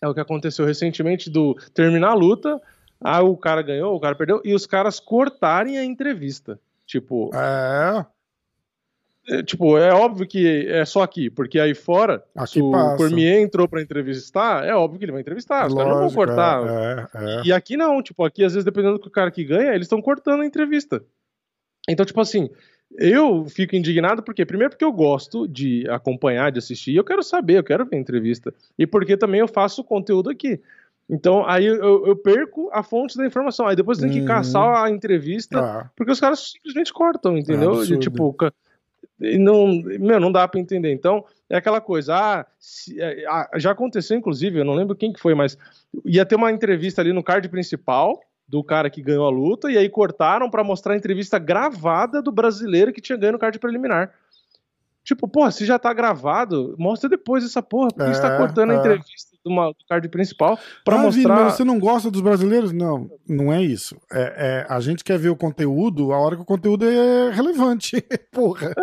é o que aconteceu recentemente do terminar a luta, ah, o cara ganhou, o cara perdeu, e os caras cortarem a entrevista. Tipo. É. É, tipo, é óbvio que é só aqui, porque aí fora, Aqui se o passa. Cormier entrou pra entrevistar, é óbvio que ele vai entrevistar, os caras não vão cortar. É, é, é. E aqui não, tipo, aqui às vezes dependendo do cara que ganha, eles estão cortando a entrevista. Então, tipo assim, eu fico indignado porque, primeiro, porque eu gosto de acompanhar, de assistir, eu quero saber, eu quero ver a entrevista. E porque também eu faço conteúdo aqui. Então, aí eu, eu perco a fonte da informação. Aí depois tem que Uhum. caçar a entrevista, Ah, porque os caras simplesmente cortam, entendeu? É. De, tipo, não, meu, não dá pra entender. Então, é aquela coisa, ah, se- é, ah, já aconteceu, inclusive, eu não lembro quem que foi, mas ia ter uma entrevista ali no card principal do cara que ganhou a luta, e aí cortaram pra mostrar a entrevista gravada do brasileiro que tinha ganho no card preliminar. Tipo, porra, se já tá gravado, mostra depois essa porra. Por que você tá É, cortando a é. entrevista uma- card principal pra ah, Vini, mostrar. mas você não gosta dos brasileiros? Não, não é isso. É, é, a gente quer ver o conteúdo a hora que o conteúdo é relevante. Porra.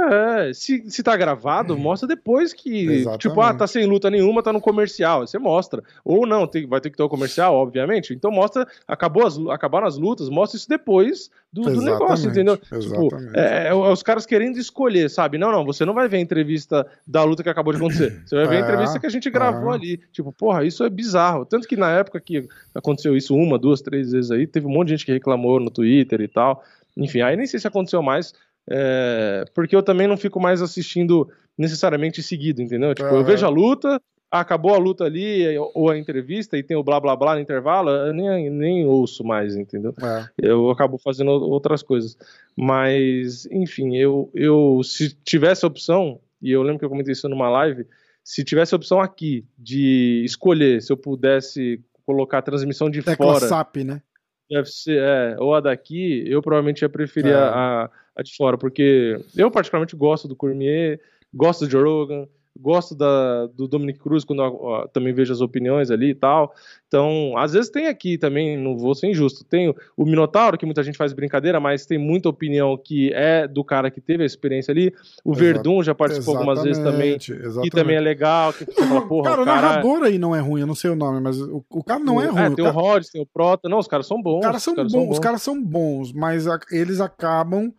É, se, se tá gravado, mostra depois que. Exatamente. Tipo, ah, tá sem luta nenhuma, tá no comercial. Você mostra. Ou não, tem- vai ter que ter o comercial, obviamente. Então mostra, acabou as, acabaram as lutas, mostra isso depois do, do negócio, entendeu? Tipo, exatamente. é, é os caras querendo escolher, sabe? Não, não, você não vai ver a entrevista da luta que acabou de acontecer. Você vai ver a É, entrevista que a gente gravou é. ali. Tipo, porra, isso é bizarro. Tanto que na época que aconteceu isso uma, duas, três vezes aí, teve um monte de gente que reclamou no Twitter e tal. Enfim, aí nem sei se aconteceu mais, é, porque eu também não fico mais assistindo necessariamente seguido, entendeu? Tipo, eu Aham. vejo a luta, acabou a luta ali, ou a entrevista, e tem o blá blá blá no intervalo, eu nem, nem ouço mais, entendeu? É. eu acabo fazendo outras coisas. Mas, enfim, eu, eu se tivesse a opção, e eu lembro que eu comentei isso numa live, se tivesse a opção aqui de escolher se eu pudesse colocar a transmissão de Tecla fora, SAP, né? UFC, é, ou a daqui, eu provavelmente ia preferir É. a, a de fora, porque eu particularmente gosto do Cormier, gosto do Joe Rogan, gosto da, do Dominic Cruz quando eu, ó, também vejo as opiniões ali e tal. Então, às vezes tem aqui também, não vou ser injusto, tem o, o Minotauro, que muita gente faz brincadeira, mas tem muita opinião que é do cara que teve a experiência ali. O Exato. Verdun já participou algumas vezes também, Exatamente, que também é legal, que você fala, porra, cara, o o cara... narrador aí não é ruim, eu não sei o nome, mas o, o cara não é ruim. o tem cara- o Rhodes, tem o Prota, não, os caras são bons. Os caras são, os caras bons, são os bons. caras são bons, mas a- eles acabam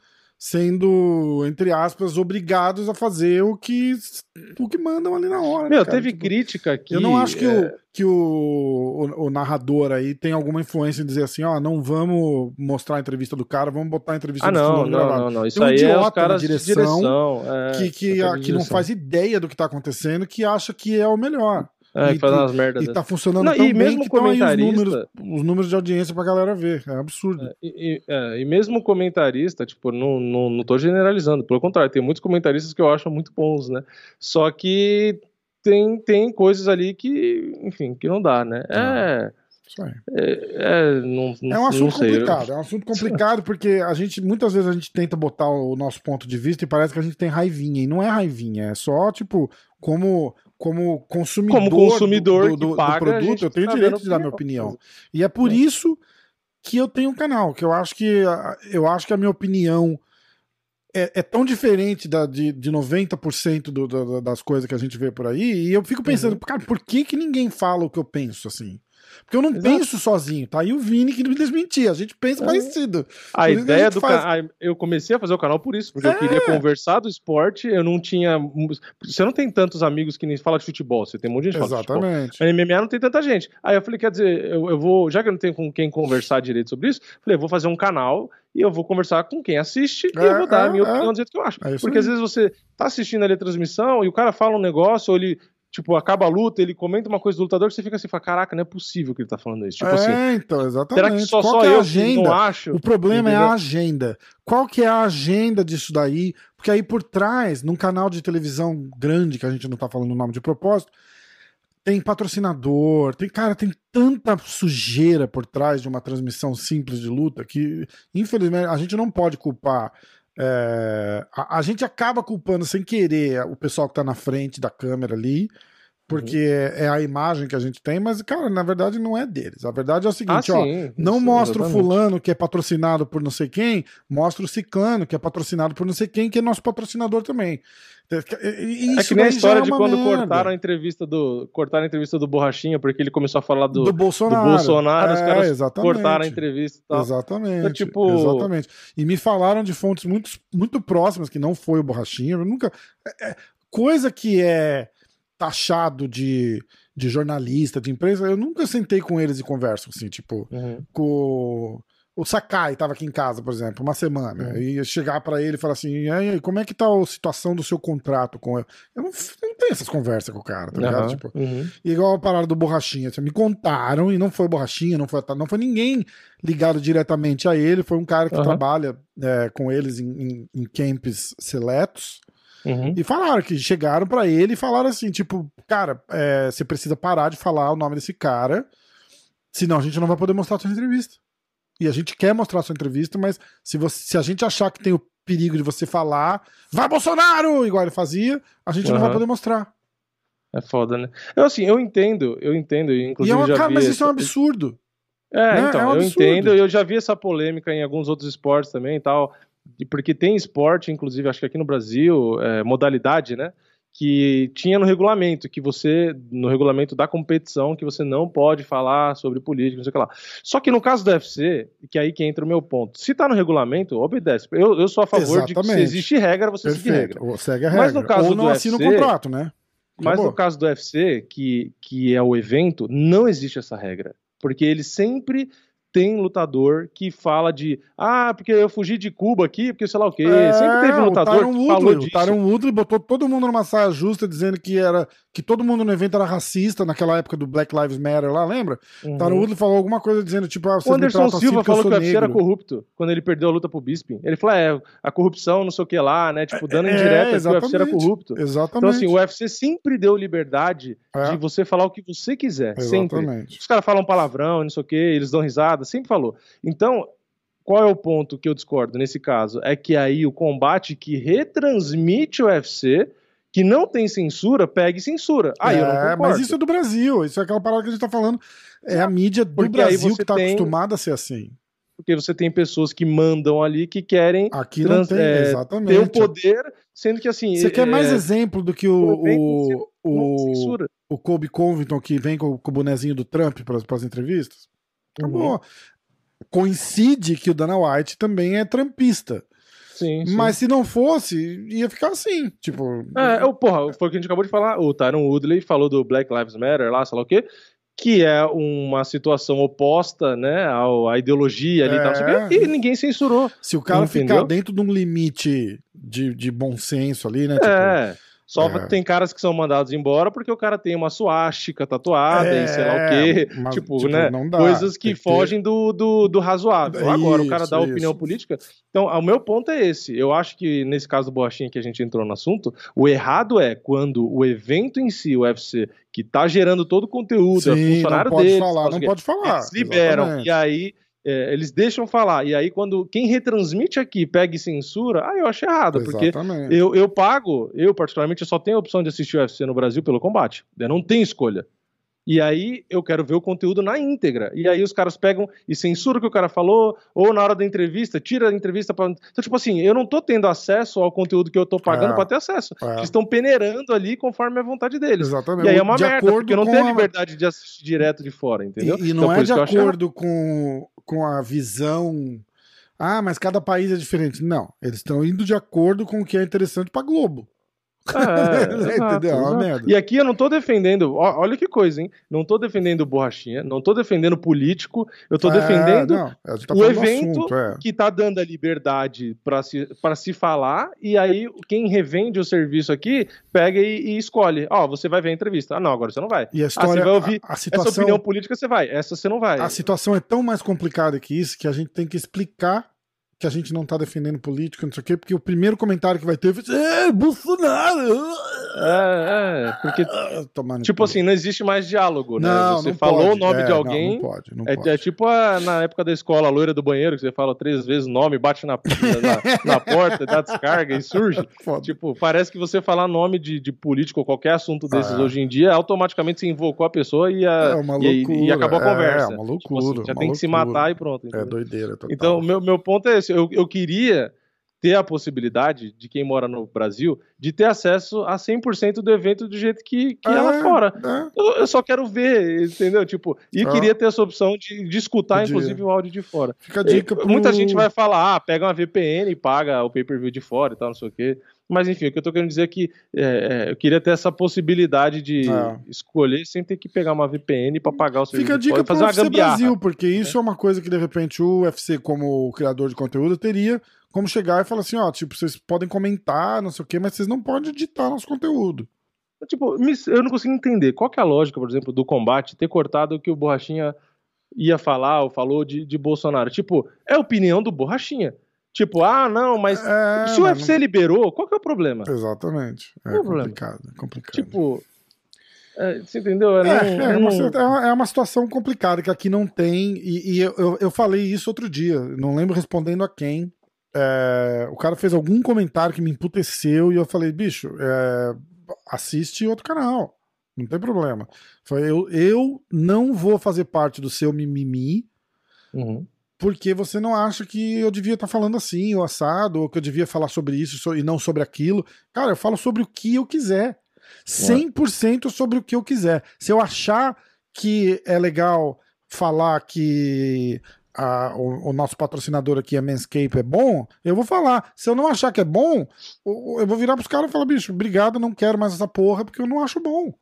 sendo, entre aspas, obrigados a fazer o que, o que mandam ali na hora. né, Meu, cara? teve Tipo, crítica aqui. Eu não acho que, é, o, que o, o, o narrador aí tem alguma influência em dizer assim, ó, não vamos mostrar a entrevista do cara, vamos botar a entrevista Ah, do não, não, não, não. Isso Tem um aí é os idiota na caras direção de direção. É, que, que, a- que não faz ideia do que tá acontecendo, que acha que é o melhor. É, e- faz umas merdas. E tá funcionando Não, tão e bem mesmo que estão aí os comentarista- números, os números de audiência pra galera ver. É absurdo. E, e- é, e mesmo comentarista, tipo, não, não, não tô generalizando, pelo contrário, tem muitos comentaristas que eu acho muito bons, né? Só que tem, tem coisas ali que, enfim, que não dá, né? É. É, é, não, É um não assunto complicado, é um assunto complicado porque a gente muitas vezes a gente tenta botar o nosso ponto de vista e parece que a gente tem raivinha e não é raivinha, é só tipo como como consumidor, Como consumidor do, do, do paga, a produto, eu tenho tá direito de dar minha opinião. E é por É. isso que eu tenho um canal, que eu acho que a- eu acho que a minha opinião é, é tão diferente da, de, de 90% do, da- das coisas que a gente vê por aí, e eu fico pensando, Uhum. cara, por que, que ninguém fala o que eu penso assim? Porque eu não Exato. penso sozinho, tá aí o Vini que me desmentia, a gente pensa É. parecido. A a ideia gente do faz- canal. Eu comecei a fazer o canal por isso, porque É. eu queria conversar do esporte. Eu não tinha. Você não tem tantos amigos que nem fala de futebol. Você tem um monte de gente que fala de futebol. Exatamente. MMA não tem tanta gente. Aí eu falei, quer dizer, eu, eu vou, já que eu não tenho com quem conversar direito sobre isso, falei, eu vou fazer um canal e eu vou conversar com quem assiste e É, eu vou dar é, a minha é. opinião do jeito que eu acho. É Porque aí. às vezes você tá assistindo ali a transmissão e o cara fala um negócio, ou ele, tipo, acaba a luta, ele comenta uma coisa do lutador que você fica assim, fala, caraca, não é possível que ele tá falando isso. Tipo é, assim, então, exatamente. será que só, Qual só que é a eu que agenda? não acho? O problema é Entendeu? a agenda. Qual que é a agenda disso daí? Porque aí por trás, num canal de televisão grande, que a gente não tá falando o nome de propósito, tem patrocinador, tem, cara, tem tanta sujeira por trás de uma transmissão simples de luta que, infelizmente, a gente não pode culpar. É, a, a gente acaba culpando sem querer o pessoal que tá na frente da câmera ali, porque é, é a imagem que a gente tem, mas, cara, na verdade não é deles. A verdade é o seguinte, Ah, ó, sim, não isso, mostra o fulano que é patrocinado por não sei quem, mostra o ciclano que é patrocinado por não sei quem, que é nosso patrocinador também. E É isso que nem a daí já história é de quando merda. cortaram a entrevista do. Cortaram a entrevista do Borrachinha, porque ele começou a falar do, do Bolsonaro. do Bolsonaro, os É, caras exatamente. cortaram a entrevista e tal. Exatamente. Então, tipo- Exatamente. E me falaram de fontes muito, muito próximas, que não foi o Borrachinha. Eu nunca. é- é- coisa que é taxado de, de jornalista, de imprensa, eu nunca sentei com eles e converso, assim, tipo, Uhum. com. O Sakai tava aqui em casa, por exemplo, uma semana. Uhum. E chegar pra ele e falar assim: e aí, como é que tá a situação do seu contrato com ele? Eu não, não tenho essas conversas com o cara, tá ligado? Aham, Tipo, uhum. Igual a parada do Borrachinha. assim, Me contaram, e não foi Borrachinha, não foi, não foi ninguém ligado diretamente a ele. Foi um cara que trabalha é, com eles em, em, em camps seletos. Uhum. E falaram que chegaram pra ele e falaram assim: tipo, cara, é, você precisa parar de falar o nome desse cara, senão a gente não vai poder mostrar a sua entrevista. E a gente quer mostrar a sua entrevista, mas se, você, se a gente achar que tem o perigo de você falar, vai Bolsonaro! Igual ele fazia, a gente não vai poder mostrar. É foda, né? Eu, assim, eu entendo, eu entendo, e E inclusive é uma, já cara, vi mas isso é um essa- absurdo. É, né? então, É um eu entendo, eu já vi essa polêmica em alguns outros esportes também e tal, porque tem esporte, inclusive, acho que aqui no Brasil, é, modalidade, né, que tinha no regulamento, que você, no regulamento da competição, que você não pode falar sobre política, não sei o que lá. Só que no caso do UFC, que é aí que entra o meu ponto, se tá no regulamento, obedece. Eu, eu sou a favor de que se Exatamente. existe regra, você segue regra. Perfeito. Ou segue a regra. Mas no caso Ou não do assina o UFC, contrato, né? Mas Acabou. no caso do UFC, que, que é o evento, não existe essa regra. Porque ele sempre tem lutador que fala de ah, porque eu fugi de Cuba aqui, porque sei lá o quê. sempre teve um É, o lutador Tyron que Woodley, falou O disso. Tyron Woodley botou todo mundo numa saia justa dizendo que era que todo mundo no evento era racista naquela época do Black Lives Matter lá, lembra? Uhum. Tyron Woodley falou alguma coisa dizendo tipo, ah, O Anderson assim Silva eu falou que o UFC era corrupto quando ele perdeu a luta pro Bisping. Ele falou, é, a corrupção, não sei o que lá, né? Tipo, dando É, indireta que o UFC era corrupto. Exatamente. Então, assim, o UFC sempre deu liberdade É. de você falar o que você quiser. Sempre. Exatamente. Os caras falam palavrão, não sei o que, eles dão risada, sempre falou. Então, qual é o ponto que eu discordo nesse caso? É que aí o combate que retransmite o UFC, que não tem censura, pega e censura. Aí É, mas isso é do Brasil, isso é aquela parada que a gente tá falando. É a mídia do Porque Brasil que tá tem- acostumada a ser assim. Porque você tem pessoas que mandam ali que querem Aqui Trans- tem, é, exatamente. ter o poder, sendo que assim. Você quer mais é, exemplo do que o, o o, o Kobe Covington que vem com, com o bonezinho do Trump para as entrevistas? Acabou. Uhum. Coincide que o Dana White também é trumpista. Sim, sim. Mas se não fosse, ia ficar assim. Tipo. É, o, porra, foi o que a gente acabou de falar. O Tyron Woodley falou do Black Lives Matter lá, sei lá o quê, que é uma situação oposta, né, ao- à ideologia ali e tal, É. quê, e ninguém censurou. se o cara Entendeu? ficar dentro de um limite de, de bom senso ali, né? Tipo, é. Só é. tem caras que são mandados embora porque o cara tem uma suástica tatuada e sei lá o quê. É, mas, tipo, tipo, né? não dá. Coisas que que fogem do, do, do razoável. Agora, o cara Isso, dá opinião isso. política. Então, o meu ponto é esse. Eu acho que nesse caso do Borrachinha que a gente entrou no assunto, o errado é quando o evento em si, o UFC, que tá gerando todo o conteúdo, é Sim, funcionário não pode deles, falar, não pode falar. eles liberam. exatamente. E aí. É, eles deixam falar, e aí quando quem retransmite aqui pega e censura, aí eu acho errado, porque Exatamente. eu, eu pago, eu particularmente, eu só tenho a opção de assistir o UFC no Brasil pelo combate. Eu não tenho escolha. E aí eu quero ver o conteúdo na íntegra. E aí os caras pegam e censuram o que o cara falou, ou na hora da entrevista, tira a entrevista pra. Então, tipo assim, eu não tô tendo acesso ao conteúdo que eu tô pagando É. pra ter acesso. É. Eles estão peneirando ali conforme a vontade deles. Exatamente. E aí é uma De merda, porque eu não tenho a liberdade de assistir direto de fora, entendeu? E, e não Então, é de errado. acordo com, com a visão. Ah, mas cada país é diferente. Não, eles estão indo de acordo com o que é interessante pra Globo. É, exato? É uma exato. merda. E aqui eu não tô defendendo, ó, olha que coisa, hein? Não tô defendendo borrachinha, não tô defendendo político, eu tô É, defendendo não, tá o evento assunto, é. que tá dando a liberdade pra se, pra se falar, e aí quem revende o serviço aqui pega e, e escolhe. Ó, você vai ver a entrevista. Ah, não, agora você não vai. E a Ah, história, você vai ouvir a, a essa situação, opinião política, você vai. Essa você não vai. a situação é tão mais complicada que isso que a gente tem que explicar que a gente não tá defendendo político, não sei o quê, porque o primeiro comentário que vai ter ser, é, Bolsonaro! É, é, porque, Ah, no tipo assim, não existe mais diálogo, né? Não, você não falou pode. o nome É, de alguém. Não, pode, não É, pode. é tipo a- na época da escola, a loira do banheiro, que você fala três vezes o nome, bate na, na, na porta, dá descarga e surge. Foda. Tipo, parece que você falar nome de, de político ou qualquer assunto desses Ah. hoje em dia, automaticamente você invocou a pessoa e, a, É e, e loucura, acabou a é, conversa. é uma Tipo loucura, assim, já tem que se loucura. matar e pronto. É entendeu? doideira total. Então, meu, meu ponto é esse. Eu, eu queria ter a possibilidade de quem mora no Brasil de ter acesso a 100% do evento do jeito que, que é lá fora. É, Eu, eu só quero ver, entendeu? Tipo, e Ah. queria ter essa opção de, de escutar, Podia. inclusive, o áudio de fora. Fica a dica E pro... Muita gente vai falar, ah, pega uma VPN e paga o pay-per-view de fora e tal, não sei o quê. Mas enfim, o que eu tô querendo dizer é que é, é, eu queria ter essa possibilidade de É. escolher sem ter que pegar uma VPN pra pagar o serviço Fica a dica UFC gambiarra. Brasil, porque isso é uma coisa que de repente o UFC, como criador de conteúdo, teria como chegar e falar assim, ó, tipo, vocês podem comentar, não sei o quê, mas vocês não podem editar nosso conteúdo. Tipo, eu não consigo entender. Qual que é a lógica, por exemplo, do combate ter cortado o que o Borrachinha ia falar ou falou de, de Bolsonaro? Tipo, é a opinião do Borrachinha. Tipo, ah, não, mas É, se o mas UFC liberou, qual que é o problema? não- Exatamente. É problema? complicado, é complicado. Tipo, é, você entendeu? Eu É, não- é, não- é uma- é uma situação complicada que aqui não tem, e, e eu, eu- eu falei isso outro dia, não lembro respondendo a quem. É, o cara fez algum comentário que me emputeceu e eu falei, bicho, é, assiste outro canal, não tem problema. Foi, eu, eu não vou fazer parte do seu mimimi Uhum. Porque você não acha que eu devia estar falando assim, ou assado, ou que eu devia falar sobre isso so- e não sobre aquilo. Cara, eu falo sobre o que eu quiser. 100% sobre o que eu quiser. Se eu achar que é legal falar que a- o, o nosso patrocinador aqui, a Manscape, é bom, eu vou falar. Se eu não achar que é bom, eu vou virar pros caras e falar, bicho, obrigado, não quero mais essa porra, porque eu não acho bom.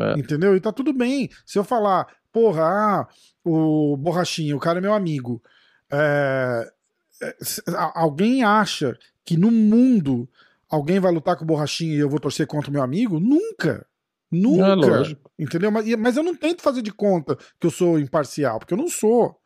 É. Entendeu? E tá tudo bem. Se eu falar, porra, ah, o Borrachinha, o cara é meu amigo. É, é, alguém acha que no mundo alguém vai lutar com Borrachinha e eu vou torcer contra o meu amigo? Nunca. Nunca. É lógico. Entendeu? Mas, mas eu não tento fazer de conta que eu sou imparcial, porque eu não sou.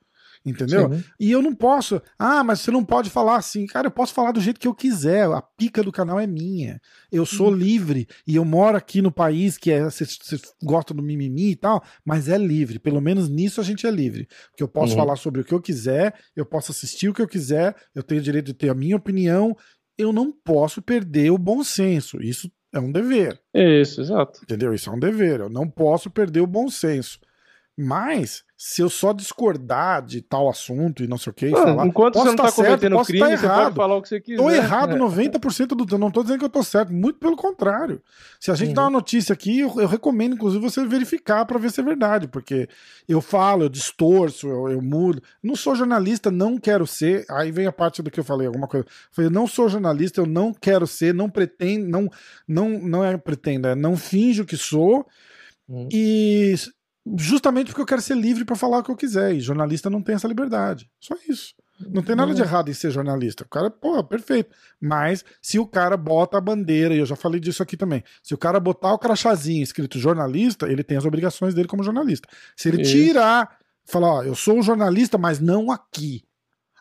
Entendeu? Sim. E eu não posso. Ah, mas você não pode falar assim. Cara, eu posso falar do jeito que eu quiser. A pica do canal é minha. Eu sou livre e eu moro aqui no país que é. Vocês gostam do mimimi e tal, mas é livre. Pelo menos nisso a gente é livre. Que eu posso Uhum. falar sobre o que eu quiser, eu posso assistir o que eu quiser, eu tenho o direito de ter a minha opinião. Eu não posso perder o bom senso. Isso é um dever. Isso, exato. Entendeu? Isso é um dever. Eu não posso perder o bom senso. Mas, se eu só discordar de tal assunto e não sei o que, Ah, enquanto posso você não tá tá certo, cometendo posso crime, tá você errado. pode falar o que você quiser. Tô errado É. 90% do tempo. Não tô dizendo que eu tô certo. Muito pelo contrário. Se a gente Uhum. dá uma notícia aqui, eu, eu recomendo, inclusive, você verificar para ver se é verdade. Porque eu falo, eu distorço, eu, eu mudo. Não sou jornalista, não quero ser. Aí vem a parte do que eu falei, alguma coisa. Eu falei, não sou jornalista, eu não quero ser, não pretendo, não, não, não é pretendo, é não finjo que sou. Uhum. E justamente porque eu quero ser livre para falar o que eu quiser. E jornalista não tem essa liberdade. Só isso. Não tem nada de errado em ser jornalista. O cara, pô, perfeito. Mas se o cara bota a bandeira, e eu já falei disso aqui também, se o cara botar o crachazinho escrito jornalista, ele tem as obrigações dele como jornalista. Se ele Isso. tirar, falar, ó, eu sou um jornalista, mas não aqui.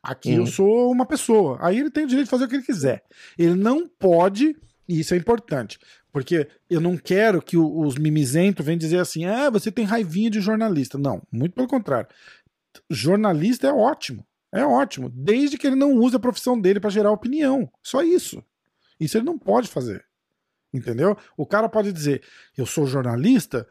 Aqui eu Uhum. sou uma pessoa. Aí ele tem o direito de fazer o que ele quiser. Ele não pode, e isso é importante, porque eu não quero que os mimizentos venham dizer assim, ah, você tem raivinha de jornalista. Não, muito pelo contrário. Jornalista é ótimo. É ótimo, desde que ele não use a profissão dele para gerar opinião. Só isso. Isso ele não pode fazer. Entendeu? O cara pode dizer: eu sou jornalista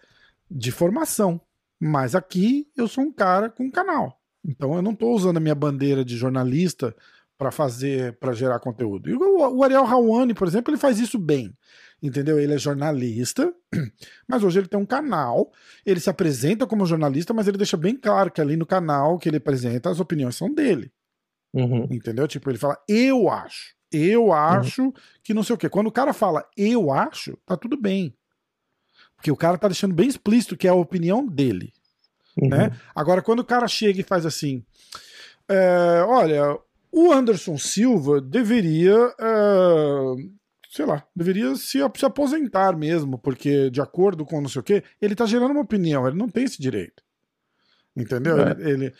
de formação, mas aqui eu sou um cara com canal. Então eu não estou usando a minha bandeira de jornalista para fazer, para gerar conteúdo. E o, o Ariel Hawani, por exemplo, ele faz isso bem. Entendeu? Ele é jornalista, mas hoje ele tem um canal, ele se apresenta como jornalista, mas ele deixa bem claro que ali no canal que ele apresenta, as opiniões são dele. Uhum. Entendeu? Tipo, ele fala, eu acho. Eu acho que não sei o quê. Quando o cara fala eu acho, tá tudo bem. Porque o cara tá deixando bem explícito que é a opinião dele. Uhum. Né? Agora, quando o cara chega e faz assim: é, olha, o Anderson Silva deveria. é, sei lá, deveria se, se aposentar mesmo, porque de acordo com não sei o quê, ele tá gerando uma opinião, ele não tem esse direito. Entendeu? É. Ele, ele-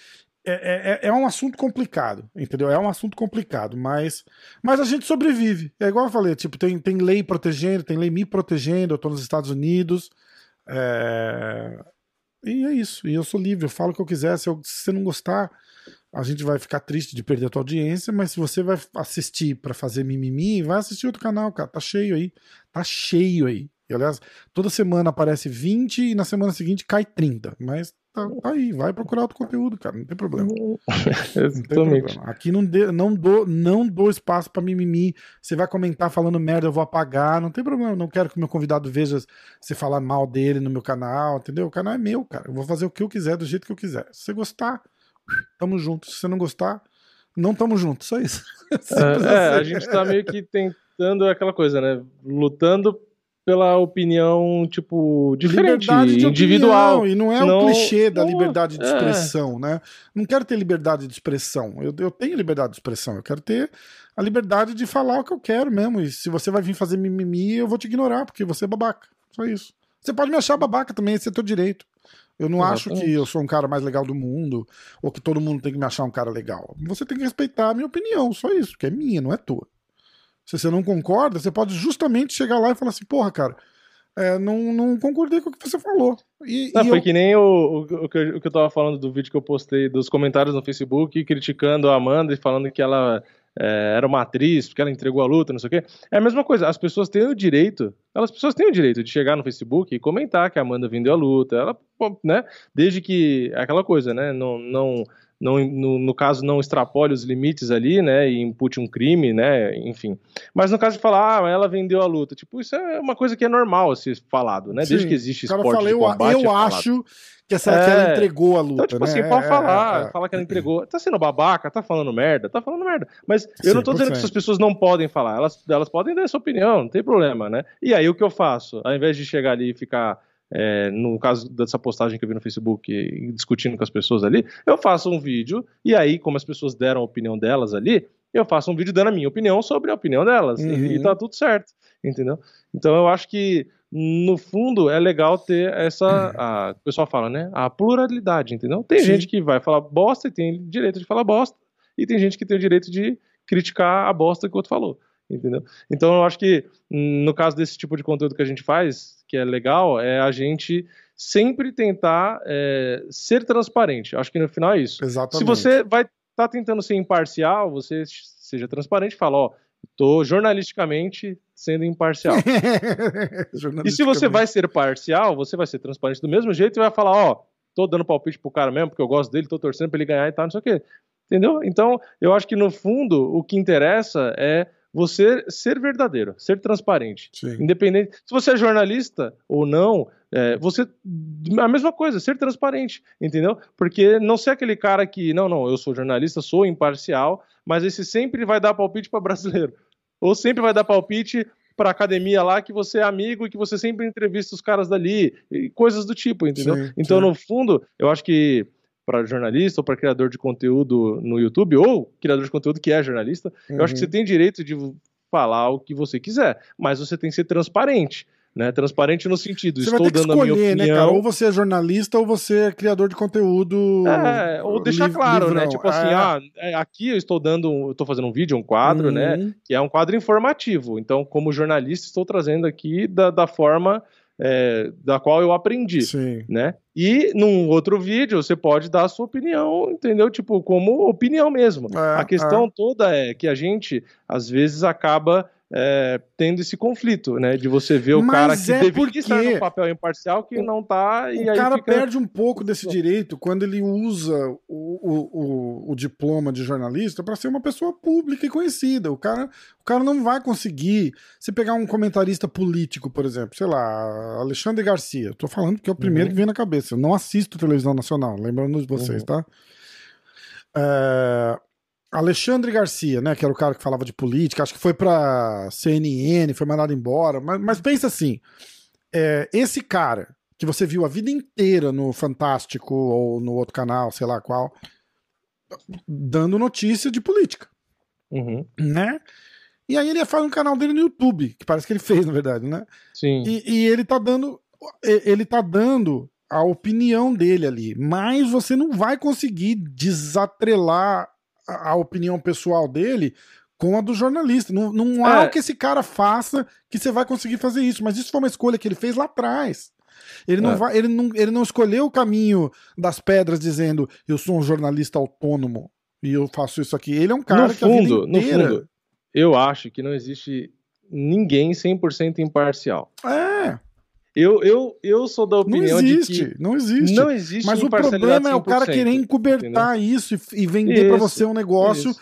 é, é, é, um assunto complicado, entendeu? É um assunto complicado, mas, mas a gente sobrevive. É igual eu falei, tipo, tem, tem lei protegendo, tem lei me protegendo, eu tô nos Estados Unidos. É... E é isso. E eu sou livre, eu falo o que eu quiser. Se, eu, se você não gostar, a gente vai ficar triste de perder a tua audiência, mas se você vai assistir para fazer mimimi, vai assistir outro canal, cara. Tá cheio aí. Tá cheio aí. E, aliás, toda semana aparece 20 e na semana seguinte cai 30. Mas tá, tá aí, vai procurar outro conteúdo, cara. Não tem problema. Não tem problema. Aqui não, de, não, dou, não dou espaço para mimimi. Você vai comentar falando merda, eu vou apagar. Não tem problema. Não quero que o meu convidado veja você falar mal dele no meu canal, entendeu? O canal é meu, cara. Eu vou fazer o que eu quiser, do jeito que eu quiser. Se você gostar, tamo junto. Se você não gostar, não tamo junto. Só isso. É, é, a gente tá meio que tentando aquela coisa, né? Lutando pela opinião, tipo, diferente, liberdade de individual. Opinião, e não é Senão, o clichê da liberdade de é. expressão, né? Não quero ter liberdade de expressão. Eu, eu tenho liberdade de expressão. Eu quero ter a liberdade de falar o que eu quero mesmo. E se você vai vir fazer mimimi, eu vou te ignorar, porque você é babaca. Só isso. Você pode me achar babaca também, esse é teu direito. Eu não Exatamente. acho que eu sou um cara mais legal do mundo, ou que todo mundo tem que me achar um cara legal. Você tem que respeitar a minha opinião, só isso, que é minha, não é tua. Se você não concorda, você pode justamente chegar lá e falar assim, porra, cara, é, não, não concordei com o que você falou. E, não, e foi eu... que nem o, o, o, que eu, o que eu tava falando do vídeo que eu postei, dos comentários no Facebook, criticando a Amanda e falando que ela é, era uma atriz, porque ela entregou a luta, não sei o quê. É a mesma coisa, as pessoas têm o direito, elas pessoas têm o direito de chegar no Facebook e comentar que a Amanda vendeu a luta, ela, né, desde que, é aquela coisa, né, não, não não, no, no, caso não extrapole os limites ali, né, e impute um crime, né, enfim. Mas no caso de falar, ah, ela vendeu a luta, tipo, isso é uma coisa que é normal ser falado, né, Sim. desde que existe esporte cara fala, de combate. Eu, eu é acho que, essa, é... que ela entregou a luta, então, tipo né? assim, pode é, falar, é, fala que ela entregou, tá sendo babaca, tá falando merda, tá falando merda, mas eu não tô dizendo que essas pessoas não podem falar, elas, elas podem dar essa opinião, não tem problema, né, e aí o que eu faço? Ao invés de chegar ali e ficar é, no caso dessa postagem que eu vi no Facebook discutindo com as pessoas ali, eu faço um vídeo e aí, como as pessoas deram a opinião delas ali, eu faço um vídeo dando a minha opinião sobre a opinião delas uhum. e, e tá tudo certo, entendeu? Então eu acho que no fundo é legal ter essa, a, o pessoal fala, né, a pluralidade, entendeu? Tem Sim. gente que vai falar bosta e tem direito de falar bosta e tem gente que tem o direito de criticar a bosta que o outro falou entendeu? Então eu acho que no caso desse tipo de conteúdo que a gente faz, que é legal, é a gente sempre tentar é, ser transparente. Acho que no final é isso. Exatamente. Se você vai estar tá tentando ser imparcial, você seja transparente e fala, ó, tô jornalisticamente sendo imparcial. e se você vai ser parcial, você vai ser transparente do mesmo jeito e vai falar, ó, tô dando palpite pro cara mesmo, porque eu gosto dele, tô torcendo pra ele ganhar e tal, não sei o quê. Entendeu? Então, eu acho que no fundo, o que interessa é você ser verdadeiro, ser transparente. Sim. Independente. Se você é jornalista ou não, é, você. A mesma coisa, ser transparente, entendeu? Porque não ser aquele cara que, não, não, eu sou jornalista, sou imparcial, mas esse sempre vai dar palpite para brasileiro. Ou sempre vai dar palpite para academia lá que você é amigo e que você sempre entrevista os caras dali, e coisas do tipo, entendeu? Sim, então, sim. no fundo, eu acho que para jornalista ou para criador de conteúdo no YouTube, ou criador de conteúdo que é jornalista, uhum. eu acho que você uhum. tem direito de falar o que você quiser, mas você tem que ser transparente. Né, transparente no sentido, você estou dando escolher, a minha opinião. Né, cara? Ou você é jornalista ou você é criador de conteúdo. É, ou deixar claro, né? Tipo assim, é. ah, é, aqui eu estou dando, eu estou fazendo um vídeo, um quadro, né, uhum. né? Que é um quadro informativo. Então, como jornalista, estou trazendo aqui da, da forma é, da qual eu aprendi, Sim. né? E num outro vídeo você pode dar a sua opinião, entendeu? Tipo, como opinião mesmo. É, a questão é. toda é que a gente, às vezes, acaba é, tendo esse conflito, né? De você ver o Mas cara que é porque... estar no papel imparcial que não tá. E o cara fica... perde um pouco desse direito quando ele usa o, o, o, o diploma de jornalista para ser uma pessoa pública e conhecida. O cara, o cara não vai conseguir. Se pegar um comentarista político, por exemplo, sei lá, Alexandre Garcia, tô falando que é o primeiro uhum. que vem na cabeça. Eu não assisto televisão nacional, lembrando de vocês, uhum. tá? É, Alexandre Garcia, né, que era o cara que falava de política, acho que foi pra CNN, foi mandado embora, mas, mas pensa assim, é, esse cara que você viu a vida inteira no Fantástico ou no outro canal, sei lá qual, dando notícia de política, uhum. né? E aí ele faz um canal dele no YouTube, que parece que ele fez, na verdade, né? Sim. E, e ele tá dando, ele tá dando a opinião dele ali, mas você não vai conseguir desatrelar a, a opinião pessoal dele com a do jornalista. Não, não há É. o que esse cara faça que você vai conseguir fazer isso, mas isso foi uma escolha que ele fez lá atrás. Ele não, É. vai, ele, não, ele não escolheu o caminho das pedras dizendo eu sou um jornalista autônomo e eu faço isso aqui. Ele é um cara no que fundo, no inteira... fundo, eu acho que não existe ninguém 100% imparcial. É, Eu, eu, eu sou da não opinião existe, de que não existe. não existe Mas o problema é o cara 100%, querer encobertar isso e, e vender pra Isso, você um negócio isso.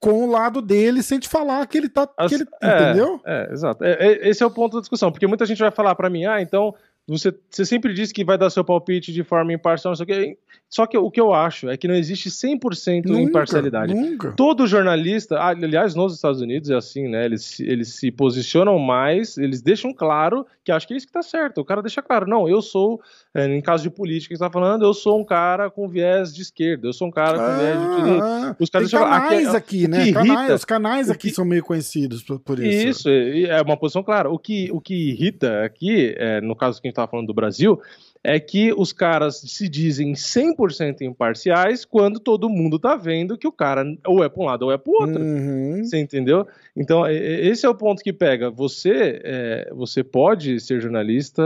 com o lado dele sem te falar que ele tá. As- que ele, é, entendeu? É, exato. É, é, esse é o ponto da discussão, porque muita gente vai falar pra mim, ah, então você, você sempre diz que vai dar seu palpite de forma imparcial, não sei o quê. Só que o que eu acho é que não existe 100% Nunca, imparcialidade. Nunca. Todo jornalista, ah, aliás, nos Estados Unidos é assim, né? Eles, se- eles se posicionam mais, eles deixam claro que acho que é isso que tá certo. O cara deixa claro, não, eu sou, é, em caso de política que você tá falando, eu sou um cara com viés de esquerda, eu sou um cara com viés de direita. Ah, Os caras deixam- canais aqui- aqui, né? que Canais- os canais aqui que- são meio conhecidos por, por isso. Isso, é uma posição clara. O que, o que irrita aqui, é, no caso que a gente estava falando do Brasil, é que os caras se dizem 100% imparciais quando todo mundo tá vendo que o cara ou é para um lado ou é para o outro. Uhum. Você entendeu? Então, esse é o ponto que pega. Você, é, você pode ser jornalista,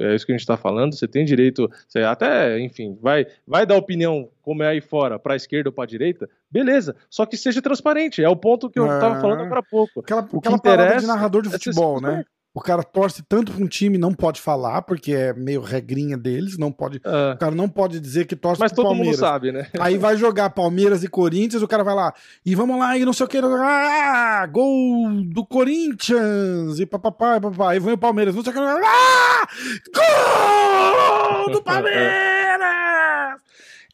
é isso que a gente está falando, você tem direito, você até, enfim, vai, vai dar opinião como é aí fora, para a esquerda ou para a direita, beleza. Só que seja transparente, é o ponto que eu estava É. falando agora há pouco. Aquela, O que aquela parada de interessa narrador de é futebol, né? O cara torce tanto pra um time, não pode falar, porque é meio regrinha deles, não pode. Ah, O cara não pode dizer que torce mas pro todo mundo Palmeiras. sabe, né? Aí vai jogar Palmeiras e Corinthians, o cara vai lá, e vamos lá, e não sei o que, ah, gol do Corinthians, e papapá, e papapá, aí vem o Palmeiras, não sei o que, ah, gol do Palmeiras!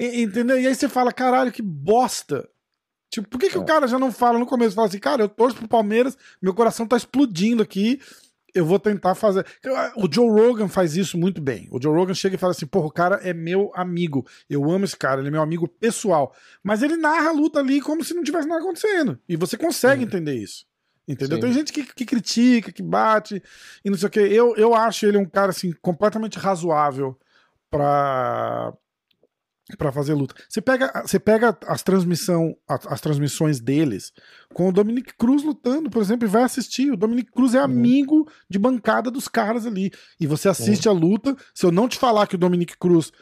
E- entendeu? E aí você fala, caralho, que bosta. Tipo, por que, que o cara já não fala no começo? Fala assim, cara, eu torço pro Palmeiras, meu coração tá explodindo aqui, eu vou tentar fazer. O Joe Rogan faz isso muito bem. O Joe Rogan chega e fala assim: porra, o cara é meu amigo. Eu amo esse cara, ele é meu amigo pessoal. Mas ele narra a luta ali como se não tivesse nada acontecendo. E você consegue entender isso. Entendeu? Sim. Tem gente que, que critica, que bate e não sei o que. Eu, eu acho ele um cara assim, completamente razoável pra, pra fazer luta. Você pega, você pega as, transmissão, as, as transmissões deles com o Dominic Cruz lutando, por exemplo, e vai assistir. O Dominic Cruz é Uhum. amigo de bancada dos caras ali. E você assiste a luta. Se eu não te falar que o Dominic Cruz,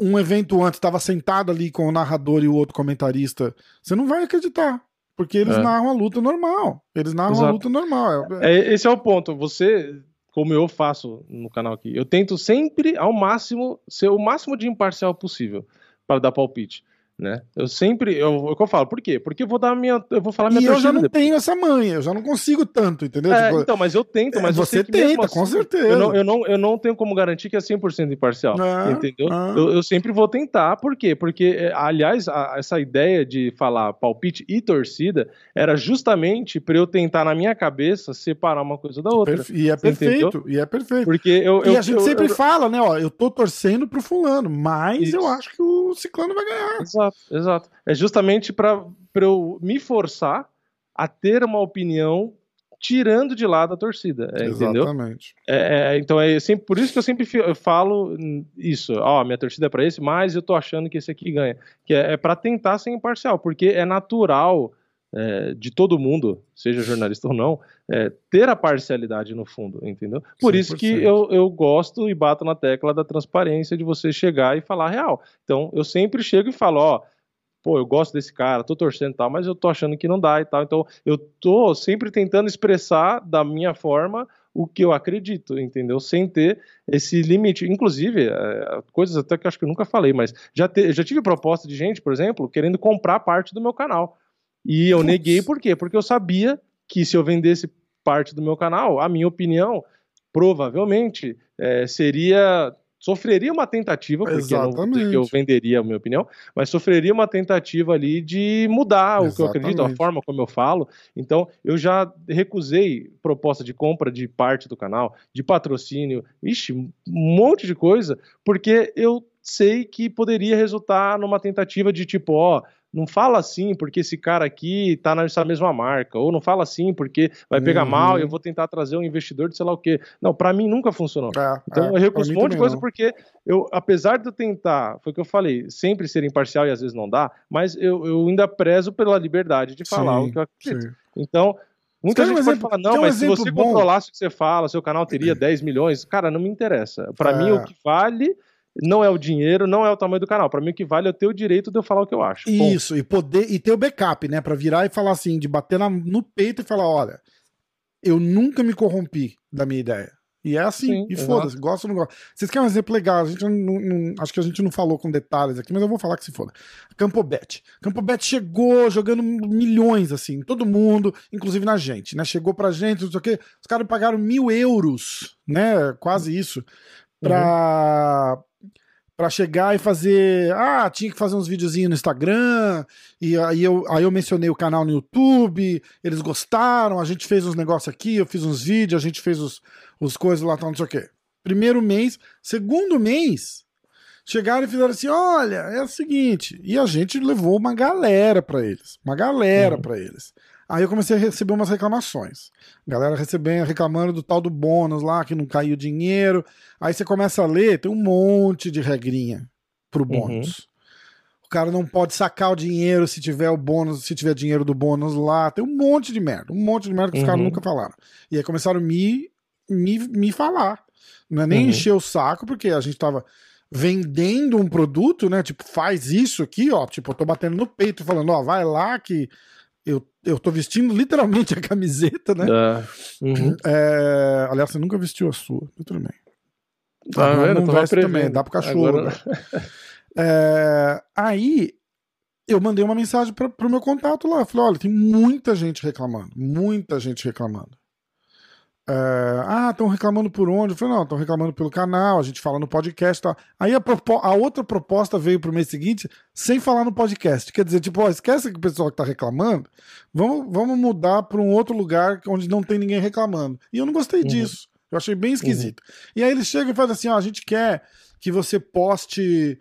um evento antes, estava sentado ali com o narrador e o outro comentarista, você não vai acreditar. Porque eles É. narram a luta normal. Eles narram a Exato. luta normal. É- É, esse é o ponto. Você, como eu faço no canal aqui, eu tento sempre, ao máximo, ser o máximo de imparcial possível para dar palpite. Né? Eu sempre, eu, é o que eu falo, por quê? Porque eu vou dar a minha, eu vou falar minha E eu já não depois. tenho essa manha, eu já não consigo tanto, entendeu? É, Tipo, então, mas eu tento, mas você tenta, assim, com certeza. Eu não, eu, não, eu não tenho como garantir que é 100% imparcial, Ah, entendeu? ah. Eu, eu sempre vou tentar, por quê? Porque, é, aliás, a- essa ideia de falar palpite e torcida era justamente para eu tentar, na minha cabeça, separar uma coisa da outra. perfe- E é Você entendeu? perfeito, e é perfeito. Porque eu, E a gente sempre fala, né, ó, eu tô torcendo pro fulano, mas Isso. eu acho que o ciclano vai ganhar. Exato, exato. É justamente para eu me forçar a ter uma opinião tirando de lado a torcida, é, entendeu? Exatamente. É, é, então é sempre por isso que eu sempre falo isso. Ó, minha torcida é para esse, mas eu tô achando que esse aqui ganha. Que é, é para tentar ser imparcial, porque é natural é, de todo mundo, seja jornalista ou não, é, ter a parcialidade no fundo, entendeu? Por isso que 100%. eu, eu gosto e bato na tecla da transparência de você chegar e falar a real. Então eu sempre chego e falo, ó. Pô, eu gosto desse cara, tô torcendo e tal, mas eu tô achando que não dá e tal. Então, eu tô sempre tentando expressar da minha forma o que eu acredito, entendeu? Sem ter esse limite. Inclusive, é, coisas até que eu acho que eu nunca falei, mas já, te- já tive proposta de gente, por exemplo, querendo comprar parte do meu canal. E eu Putz. neguei por quê? Porque eu sabia que se eu vendesse parte do meu canal, a minha opinião provavelmente é, seria sofreria uma tentativa, porque eu não eu Exatamente. venderia a minha opinião, mas sofreria uma tentativa ali de mudar o que eu acredito, a Exatamente. forma como eu falo. Então, eu já recusei proposta de compra de parte do canal, de patrocínio, ixi, um monte de coisa, porque eu sei que poderia resultar numa tentativa de tipo, ó, não fala assim porque esse cara aqui tá nessa mesma marca, ou não fala assim porque vai pegar Uhum. mal e eu vou tentar trazer um investidor de sei lá o quê. Não, pra mim nunca funcionou. É, Então é, eu pra um monte de coisa não. porque eu, apesar de eu tentar, foi o que eu falei, sempre ser imparcial e às vezes não dá, mas eu, eu ainda prezo pela liberdade de falar Sim, o que eu acredito. Sim. Então, muita Quer um gente exemplo- pode falar, não, um mas se você bom? controlasse o que você fala, seu canal teria 10 milhões. Cara, não me interessa. Pra É. mim, o que vale não é o dinheiro, não é o tamanho do canal. Pra mim, o que vale é eu ter o direito de eu falar o que eu acho. Ponto. Isso, e poder e ter o backup, né? Pra virar e falar assim, de bater na- no peito e falar: olha, eu nunca me corrompi da minha ideia. E é assim, Sim, e foda-se, gosta ou não gosta. Vocês querem um exemplo legal? A gente não, não- acho que a gente não falou com detalhes aqui, mas eu vou falar que se foda. Campobet. Campobet chegou jogando milhões, assim, todo mundo, inclusive na gente, né? Chegou pra gente, não sei o quê. Os caras pagaram mil euros, né? Quase isso, pra. Pra chegar e fazer. Ah, tinha que fazer uns videozinhos no Instagram. E aí eu, aí eu mencionei o canal no YouTube. Eles gostaram. A gente fez uns negócios aqui. Eu fiz uns vídeos. A gente fez os, os coisas lá, tal, não sei o quê. Primeiro mês. Segundo mês. Chegaram e fizeram assim: olha, é o seguinte. E a gente levou uma galera pra eles. Uma galera Uhum. pra eles. Aí eu comecei a receber umas reclamações. Galera recebendo, reclamando do tal do bônus lá, que não caiu dinheiro. Aí você começa a ler, tem um monte de regrinha pro bônus. O cara não pode sacar o dinheiro se tiver o bônus, se tiver dinheiro do bônus lá. Tem um monte de merda. Um monte de merda que os Uhum. caras nunca falaram. E aí começaram a me, me, me falar. Não é nem Uhum. encher o saco, porque a gente tava vendendo um produto, né? Tipo, faz isso aqui, ó. Tipo, eu tô batendo no peito falando, ó, vai lá que eu, eu tô vestindo literalmente a camiseta, né? É. Uhum. É, aliás, você nunca vestiu a sua, tudo bem. Tá vendo? não veste também, dá pro cachorro. Agora- agora. É, aí eu mandei uma mensagem pra, pro meu contato lá. Falei: olha, tem muita gente reclamando. Muita gente reclamando. É, ah, estão reclamando por onde? Eu falei, não, estão reclamando pelo canal, a gente fala no podcast e tal. Aí a, a outra proposta veio pro mês seguinte sem falar no podcast. Quer dizer, tipo, ó, esquece que o pessoal que tá reclamando, vamos, vamos mudar para um outro lugar onde não tem ninguém reclamando. E eu não gostei Uhum. disso. Eu achei bem esquisito. E aí eles chegam e fazem assim: ó, a gente quer que você poste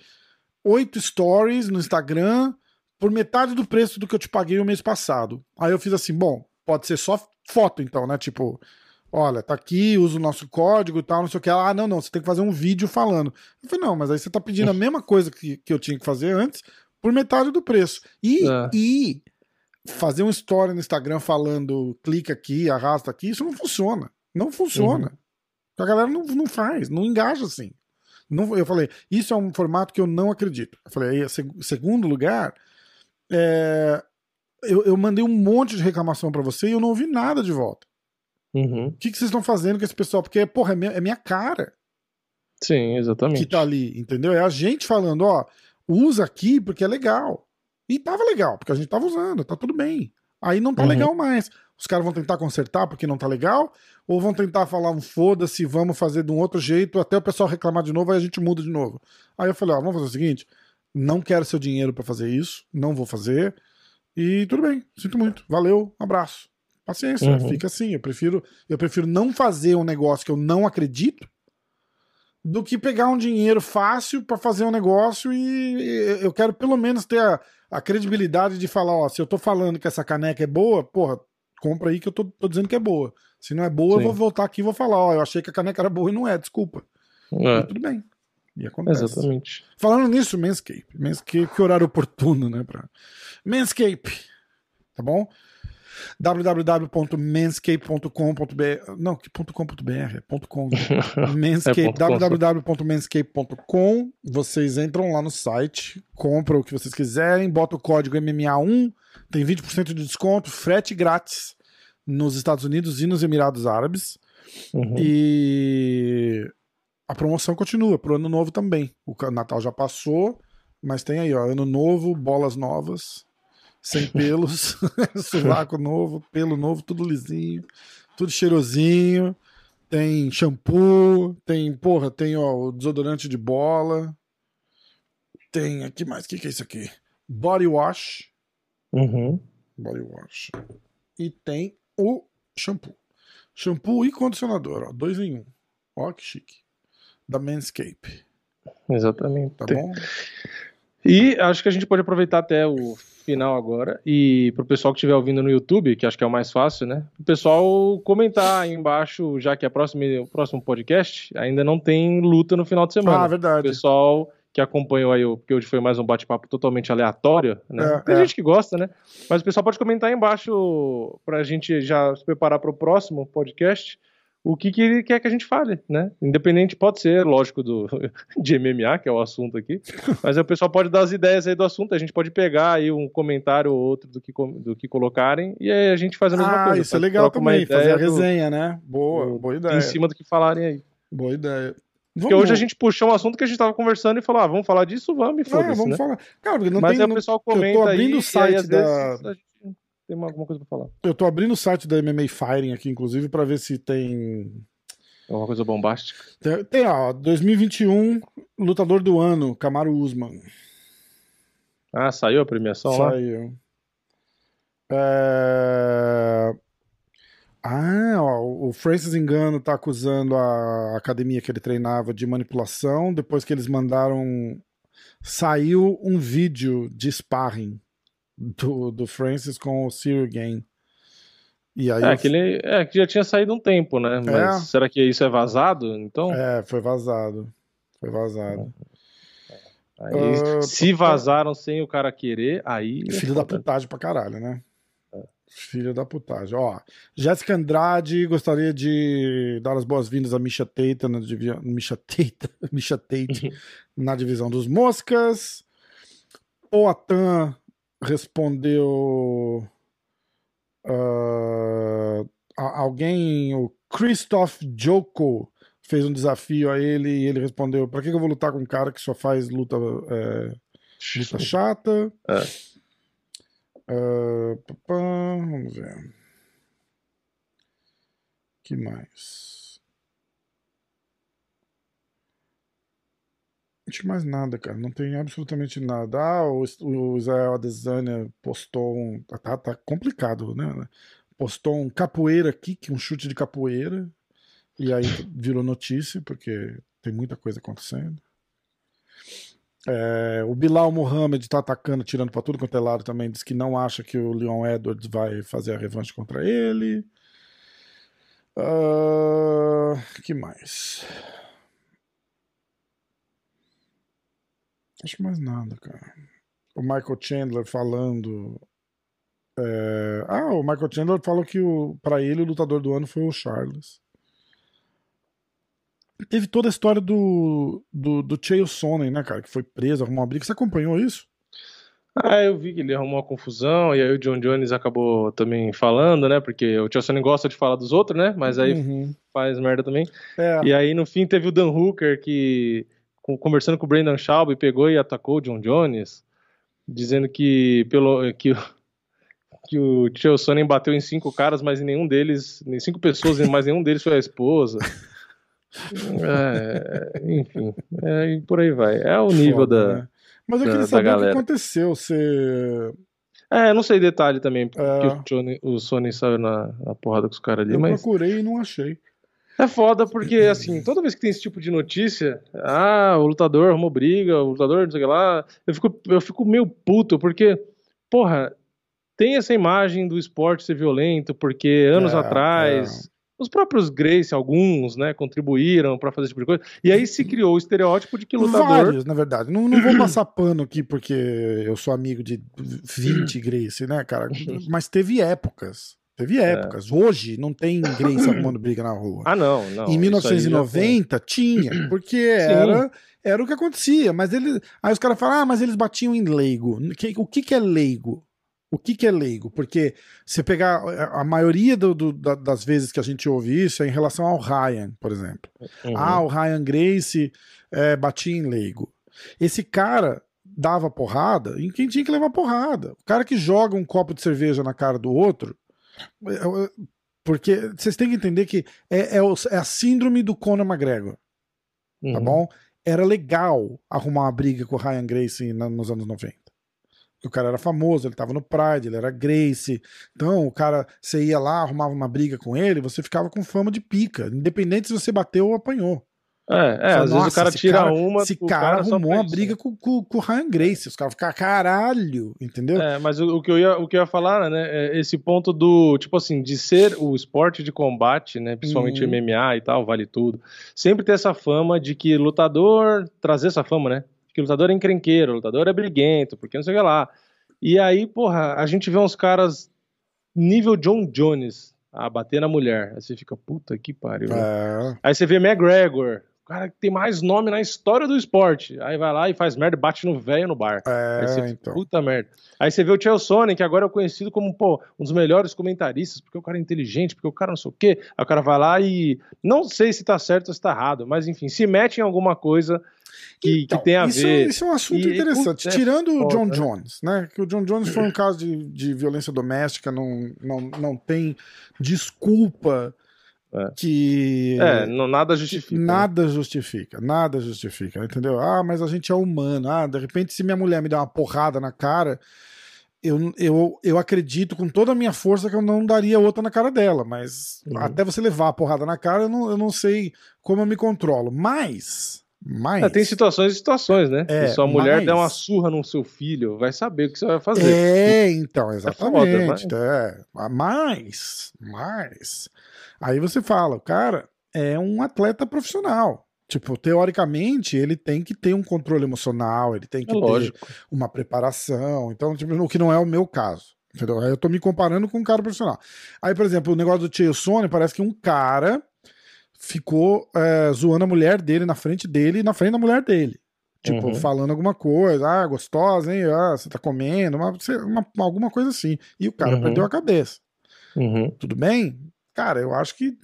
oito stories no Instagram por metade do preço do que eu te paguei o mês passado. Aí eu fiz assim: bom, pode ser só foto então, né? Tipo, olha, tá aqui, usa o nosso código e tal, não sei o que. Ah, não, não, você tem que fazer um vídeo falando. Eu falei: não, mas aí você tá pedindo a mesma coisa que, que eu tinha que fazer antes por metade do preço. E, É. e fazer um story no Instagram falando clica aqui, arrasta aqui, isso não funciona. Não funciona. A galera não, não faz, não engaja assim. Não, eu falei, isso é um formato que eu não acredito. Eu falei, aí, seg- segundo lugar, é, eu, eu mandei um monte de reclamação pra você e eu não ouvi nada de volta. Uhum. O que, que vocês estão fazendo com esse pessoal? Porque, porra, é minha, é minha cara Sim, exatamente. que tá ali, entendeu? É a gente falando, ó, usa aqui porque é legal. E tava legal, porque a gente tava usando, tá tudo bem. Aí não tá Uhum. legal mais. Os caras vão tentar consertar porque não tá legal, ou vão tentar falar um foda-se, vamos fazer de um outro jeito, até o pessoal reclamar de novo, aí a gente muda de novo. Aí eu falei, ó, vamos fazer o seguinte, não quero seu dinheiro pra fazer isso, não vou fazer, e tudo bem, sinto muito, valeu, abraço. Paciência, Uhum. fica assim, eu prefiro, eu prefiro não fazer um negócio que eu não acredito, do que pegar um dinheiro fácil pra fazer um negócio e eu quero pelo menos ter a, a credibilidade de falar, ó, se eu tô falando que essa caneca é boa, porra, compra aí que eu tô, tô dizendo que é boa. Se não é boa, Sim. eu vou voltar aqui e vou falar, ó, eu achei que a caneca era boa e não é, desculpa. É, tudo bem. E acontece. exatamente. Falando nisso, Manscape. Manscape, que horário oportuno, né? Pra... Manscape. Tá bom? www.manscape.com.br Não, que .com.br é .com. Manscape, É ponto com, só. www.manscape.com Vocês entram lá no site, compram o que vocês quiserem, bota o código MMA1, tem 20% de desconto, frete grátis nos Estados Unidos e nos Emirados Árabes. Uhum. E a promoção continua pro ano novo também. O Natal já passou, mas tem aí, ó, ano novo, bolas novas, sem pelos, sovaco novo, pelo novo, tudo lisinho, tudo cheirosinho. Tem shampoo, tem, porra, tem ó, o desodorante de bola. Tem, aqui mais, o que, que é isso aqui? Body wash, Uhum. body wash. E tem o shampoo. Shampoo e condicionador, ó, dois em um. Ó, que chique. Da Manscape, Exatamente. tá bom? E acho que a gente pode aproveitar até o final agora. E pro pessoal que estiver ouvindo no YouTube, que acho que é o mais fácil, né? O pessoal comentar aí embaixo, já que é próximo, o próximo podcast, ainda não tem luta no final de semana. Ah, verdade. O pessoal que acompanhou aí, porque hoje foi mais um bate-papo totalmente aleatório, né? É, Tem é. gente que gosta, né? Mas o pessoal pode comentar aí embaixo pra gente já se preparar pro próximo podcast o que, que ele quer que a gente fale, né? Independente, pode ser, lógico, do, de MMA, que é o assunto aqui, mas o pessoal pode dar as ideias aí do assunto, a gente pode pegar aí um comentário ou outro do que, do que colocarem, e aí a gente faz a mesma Ah, coisa. isso é legal também, fazer a do- resenha, né? Boa, do- boa ideia. Em cima do que falarem aí. Boa ideia. Porque hoje a gente puxou um assunto que a gente tava conversando e falou, ah, vamos falar disso, vamos, e É, foda-se, vamos né? falar. Cara, não Mas tem. aí o pessoal eu tô comenta abrindo aí, o site aí, da- vezes, tem uma- alguma coisa pra falar. Eu tô abrindo o site da MMA Fighting aqui, inclusive, pra ver se tem. Alguma coisa bombástica. Tem, tem, ó, 2021, lutador do ano, Camaro Usman. Ah, saiu a premiação lá? Saiu. É... Ah, ó, o Francis Engano tá acusando a academia que ele treinava de manipulação. Depois que eles mandaram. Saiu um vídeo de sparring do, do Francis com o Cyril Gain. E aí. É, o- aquele, é, que já tinha saído um tempo, né? Mas É. será que isso é vazado? Então, É, foi vazado. Foi vazado. aí, Ah, se vazaram sem o cara querer, aí. é Filho da putagem pra caralho, né? Filho da putagem. Ó, Jéssica Andrade gostaria de dar as boas-vindas a Misha Tate na divisão. Misha Tate, Misha Tate na divisão dos moscas. O Atan respondeu. a- alguém, o Christoph Joko, fez um desafio a ele e ele respondeu: Pra que eu vou lutar com um cara que só faz luta, é, luta chata? É. Pá, vamos ver. que mais? Mais nada, cara. Não tem absolutamente nada. Ah, o, o Israel Adesanya postou um. Tá, tá complicado, né? Postou um capoeira kick, um chute de capoeira. E aí virou notícia, porque tem muita coisa acontecendo. É, o Bilal Mohamed tá atacando, tirando pra tudo quanto é lado também. Diz que não acha que o Leon Edwards vai fazer a revanche contra ele. Ah, que mais? Acho que mais nada, cara. O Michael Chandler falando. é, Ah, o Michael Chandler falou que o... para ele o lutador do ano foi o Charles. Teve toda a história do, do, do Chael Sonnen, né, cara? Que foi preso, arrumou uma briga. Você acompanhou isso? Ah, eu vi que ele arrumou uma confusão, e aí o John Jones acabou também falando, né? Porque o Tio gosta de falar dos outros, né? Mas aí Uhum. faz merda também. É. E aí, no fim, teve o Dan Hooker que, conversando com o Brandon Schaub, pegou e atacou o John Jones, dizendo que, pelo, que, o- que o Chael Sonnen bateu em cinco caras, mas em nenhum deles, em cinco pessoas, mas nenhum deles foi a esposa. É, enfim, é, e por aí vai. É o nível Foda, da. né? Mas eu queria da saber o que aconteceu. Você. É, não sei detalhe também, porque É. o, Johnny, o Sony saiu na, na porrada com os caras ali, Eu mas. procurei e não achei. É foda porque, assim, toda vez que tem esse tipo de notícia, ah, o lutador arrumou briga, o lutador não sei o que lá, eu fico, eu fico meio puto, porque, porra, tem essa imagem do esporte ser violento, porque anos É, atrás, os próprios Grace, alguns, né, contribuíram pra fazer esse tipo de coisa, e aí se criou o estereótipo de que lutador... Vários, na verdade. Não, não vou passar pano aqui porque eu sou amigo de 20 Grace, né, cara? Mas teve épocas. Teve épocas. Hoje não tem Grace arrumando briga na rua. Ah, não, não. em isso aí já foi. 1990 tinha, porque era, era o que acontecia. Mas ele, aí os caras falam, ah, mas eles batiam em leigo. O que, que é leigo? O que, que é leigo? Porque você pegar a a maioria do- do- da- das vezes que a gente ouve isso é em relação ao Ryan, por exemplo. Uhum. Ah, o Ryan Grace é, batia em leigo. Esse cara dava porrada em quem tinha que levar porrada. O cara que joga um copo de cerveja na cara do outro. É, é, Porque vocês têm que entender que é, é o- é a síndrome do Conor McGregor, tá Uhum. bom? Era legal arrumar uma briga com o Ryan Grace na- nos anos 90. O cara era famoso, ele tava no Pride, ele era Grace. Então, o cara, você ia lá, arrumava uma briga com ele, você ficava com fama de pica, independente se você bateu ou apanhou. É, é às vezes o cara tira cara, uma. Esse cara, cara arrumou uma briga com, com, com o Ryan Grace. Os caras ficam, caralho, entendeu? É, mas o, o, que eu ia, o que eu ia falar, né, é esse ponto do, tipo assim, de ser o esporte de combate, né, principalmente uhum. MMA e tal, vale tudo, sempre ter essa fama de que lutador, trazer essa fama, né, que lutador é encrenqueiro, lutador é briguento, porque não sei o que lá. E aí, porra, a gente vê uns caras nível John Jones a bater na mulher. Aí você fica, puta que pariu. É. Aí você vê McGregor, cara que tem mais nome na história do esporte. Aí vai lá e faz merda, bate no velho no bar. É, aí você, então. Puta merda. Aí você vê o Chael Sonnen, que agora é conhecido como, pô, um dos melhores comentaristas, porque o cara é inteligente, porque o cara não sei o quê. Aí o cara vai lá e. Não sei se tá certo ou se tá errado, mas enfim, se mete em alguma coisa. Que, então, que tem a isso, ver. Isso é um assunto e, interessante. É Tirando o John Jones, né? Que o John Jones foi um caso de, de violência doméstica, não, não, não tem desculpa é. Que. É, não, nada justifica. Né? Nada né? justifica, nada justifica, entendeu? Ah, mas a gente é humano. Ah, de repente, se minha mulher me der uma porrada na cara, eu, eu, eu acredito com toda a minha força que eu não daria outra na cara dela. Mas uhum. até você levar a porrada na cara, eu não, eu não sei como eu me controlo. Mas. Mas... É, tem situações e situações, né? É, se sua mulher mas... der uma surra no seu filho, vai saber o que você vai fazer. É, então, exatamente. É, foda, mas... é. Mas, mas, Aí você fala, o cara é um atleta profissional. Tipo, teoricamente, ele tem que ter um controle emocional, ele tem que é ter uma preparação. Então, tipo, o que não é o meu caso. Entendeu? Aí eu tô me comparando com um cara profissional. Aí, por exemplo, o negócio do Tio Sony parece que um cara ficou é, zoando a mulher dele na frente dele e na frente da mulher dele. Tipo, uhum. falando alguma coisa, ah, gostosa, hein? Ah, você tá comendo, uma, uma, alguma coisa assim. E o cara uhum. perdeu a cabeça. Uhum. Tudo bem? Cara, eu acho que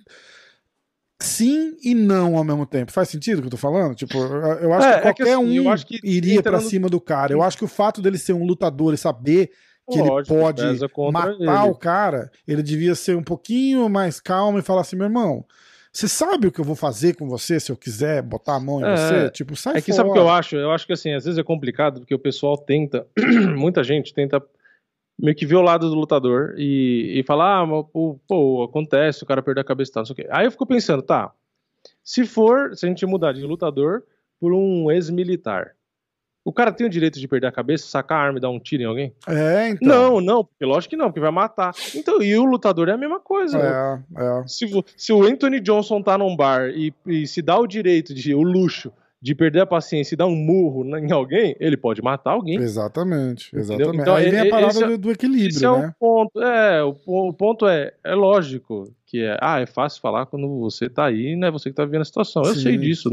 sim e não ao mesmo tempo. Faz sentido o que eu tô falando? Tipo, eu acho é, que qualquer é que, assim, um que iria para cima do cara. Eu acho que o fato dele ser um lutador e saber que Lógico, ele pode matar ele. o cara, ele devia ser um pouquinho mais calmo e falar assim, meu irmão, você sabe o que eu vou fazer com você se eu quiser botar a mão em é, você? Tipo, sai É que fora. sabe o que eu acho? Eu acho que assim, às vezes é complicado porque o pessoal tenta, muita gente tenta meio que ver o lado do lutador e, e falar, ah, pô, pô, acontece, o cara perdeu a cabeça, tá, não sei o quê. Aí eu fico pensando, tá, se for, se a gente mudar de lutador por um ex-militar, o cara tem o direito de perder a cabeça, sacar a arma e dar um tiro em alguém? É, então. Não, não, porque lógico que não, porque vai matar. Então, e o lutador é a mesma coisa. É, é. Se, se o Anthony Johnson tá num bar e, e se dá o direito de, o luxo de perder a paciência e dar um murro em alguém, ele pode matar alguém. Exatamente, exatamente. Então, Aí vem a parada é, do equilíbrio, esse é né? O ponto, é, o, o ponto é, é lógico que é, ah, é fácil falar quando você tá aí, né? Você que tá vivendo a situação. Eu sim, sei disso.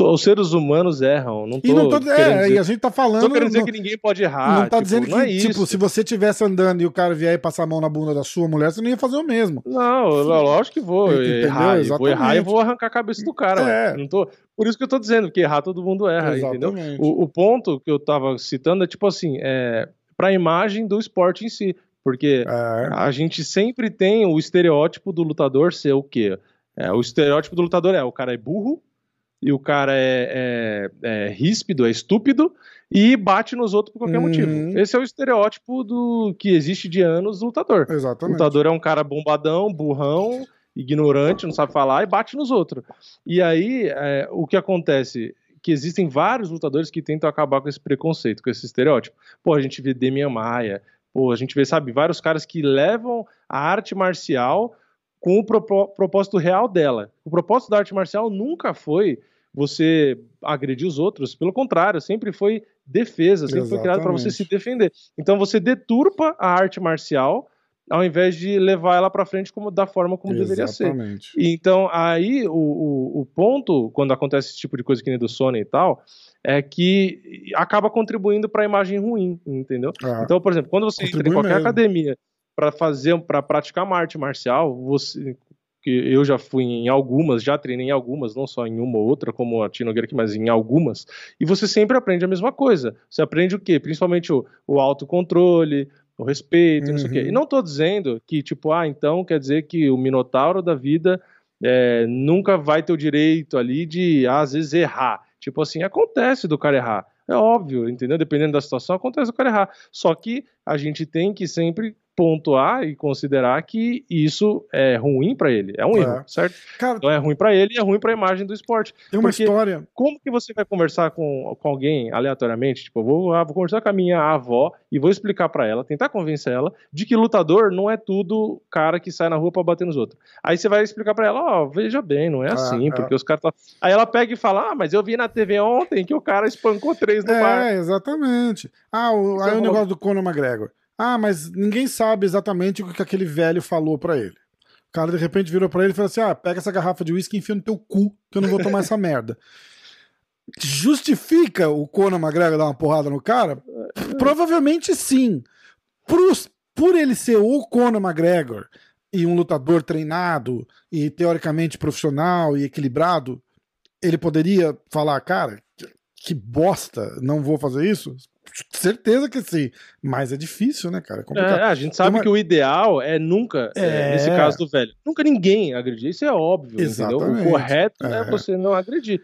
Os seres humanos erram. Não tô e não tô, é, dizer, e a gente tá falando. Tô querendo dizer não, que ninguém pode errar. Não tá tipo, dizendo que, é tipo, se você tivesse andando e o cara vier e passar a mão na bunda da sua mulher, você não ia fazer o mesmo. Não, lógico que vou. errar, vou errar e vou arrancar a cabeça do cara. É. Não tô, por isso que eu tô dizendo, que errar todo mundo erra, Exatamente. entendeu? O, o, ponto que eu tava citando é tipo assim, é, pra imagem do esporte em si. Porque é. a gente sempre tem o estereótipo do lutador ser o quê? É, o estereótipo do lutador é o cara é burro, e o cara é, é, é ríspido, é estúpido, e bate nos outros por qualquer uhum. motivo. Esse é o estereótipo do que existe de anos do lutador. Exatamente. O lutador é um cara bombadão, burrão, ignorante, não sabe falar e bate nos outros. E aí, é, o que acontece? Que existem vários lutadores que tentam acabar com esse preconceito, com esse estereótipo. Pô, a gente vê Demian Maia, Pô, a gente vê, sabe, vários caras que levam a arte marcial com o propósito real dela. O propósito da arte marcial nunca foi você agredir os outros, pelo contrário, sempre foi defesa, sempre Exatamente. foi criado para você se defender. Então você deturpa a arte marcial ao invés de levar ela para frente como da forma como Exatamente. deveria ser. Então aí o, o, o, ponto quando acontece esse tipo de coisa que nem do Sony e tal é que acaba contribuindo para a imagem ruim, entendeu? Ah, então, por exemplo, quando você entra em qualquer mesmo. academia para fazer, para praticar uma arte marcial, você que eu já fui em algumas, já treinei em algumas, não só em uma ou outra, como a Tino aqui, mas em algumas, e você sempre aprende a mesma coisa. Você aprende o quê? Principalmente o, o autocontrole, o respeito, uhum. não sei o quê. E uhum. não estou dizendo que, tipo, ah, então quer dizer que o Minotauro da vida é, nunca vai ter o direito ali de, às vezes, errar. Tipo assim, acontece do cara errar. É óbvio, entendeu? Dependendo da situação, acontece do cara errar. Só que a gente tem que sempre pontuar e considerar que isso é ruim para ele. É um É. erro, certo? Cara, Então é ruim para ele e é ruim para a imagem do esporte. tem uma história. Como que você vai conversar com, com alguém aleatoriamente? Tipo, eu vou, ah, vou conversar com a minha avó e vou explicar pra ela, tentar convencer ela de que lutador não é tudo cara que sai na rua pra bater nos outros. Aí você vai explicar pra ela, ó, veja bem, não é assim, é. porque os caras tá... Aí ela pega e fala, ah, mas eu vi na TV ontem que o cara espancou três no bar. É, exatamente. Ah, o, aí o Então, negócio do Conor McGregor. Ah, mas ninguém sabe exatamente o que aquele velho falou pra ele. O cara de repente virou pra ele e falou assim: ah, pega essa garrafa de uísque e enfia no teu cu, que eu não vou tomar essa merda. Justifica o Conor McGregor dar uma porrada no cara? Provavelmente sim. Por ele ser o Conor McGregor e um lutador treinado e teoricamente profissional e equilibrado, ele poderia falar, cara, que bosta, não vou fazer isso? Certeza que sim. Mas é difícil, né, cara? É É, complicado. a gente sabe Uma- que o ideal é nunca, é, É. nesse caso do velho, nunca ninguém agredir. Isso é óbvio, entendeu? Exatamente. O correto é. É. você não agredir.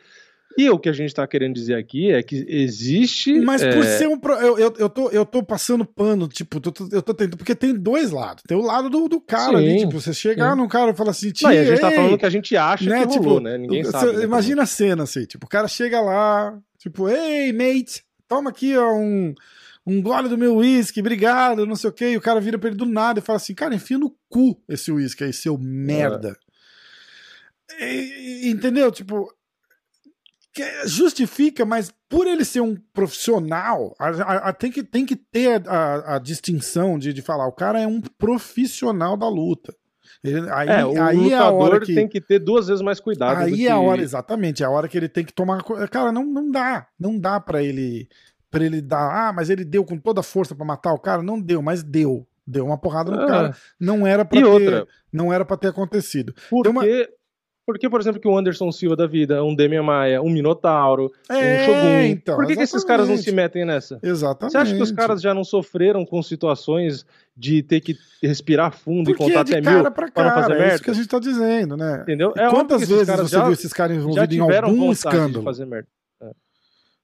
E o que a gente tá querendo dizer aqui é que existe. Mas é, por ser um. pro- Eu, eu, eu, tô, eu tô passando pano, tipo, tô- eu tô tentando. Porque tem dois lados. Tem o lado do, do cara ali, Sim, tipo, você chegar sim. num cara e falar assim, Não, e a gente "Tia, tá ei", falando que a gente acha né, que tipo, rolou, né? Ninguém sabe. né, Imagina a cena assim, tipo, o cara chega lá, tipo, ei, mate, toma aqui ó, um, um gole do meu uísque, obrigado, não sei o quê. E o cara vira pra ele do nada e fala assim, cara, enfia no cu esse uísque aí, seu merda. E- e- entendeu? Tipo, justifica, mas por ele ser um profissional, a- a- a- tem, que, tem que ter a, a distinção de, de falar, o cara é um profissional da luta. Ele- aí, É, o aí é a hora lutador que. tem que ter duas vezes mais cuidado. do Aí que... é a hora, exatamente, é a hora que ele tem que tomar. Cara, não, não dá. Não dá pra ele para ele dar. Ah, mas ele deu com toda a força pra matar o cara. Não deu, mas deu. Deu uma porrada no Ah, cara. Não era pra E ter, outra, não era para ter acontecido. por Tem uma- que, porque, por exemplo, que o Anderson Silva da vida, um Demian Maia, um Minotauro, É, um Shogun. então, por que, que esses caras não se metem nessa? Exatamente. Você acha que os caras já não sofreram com situações de ter que respirar fundo Porque e contar é até mil pra para cara, fazer é merda? isso que a gente tá dizendo, né? Entendeu? É quantas vezes caras você já, viu esses caras envolvidos em algum escândalo? de fazer merda.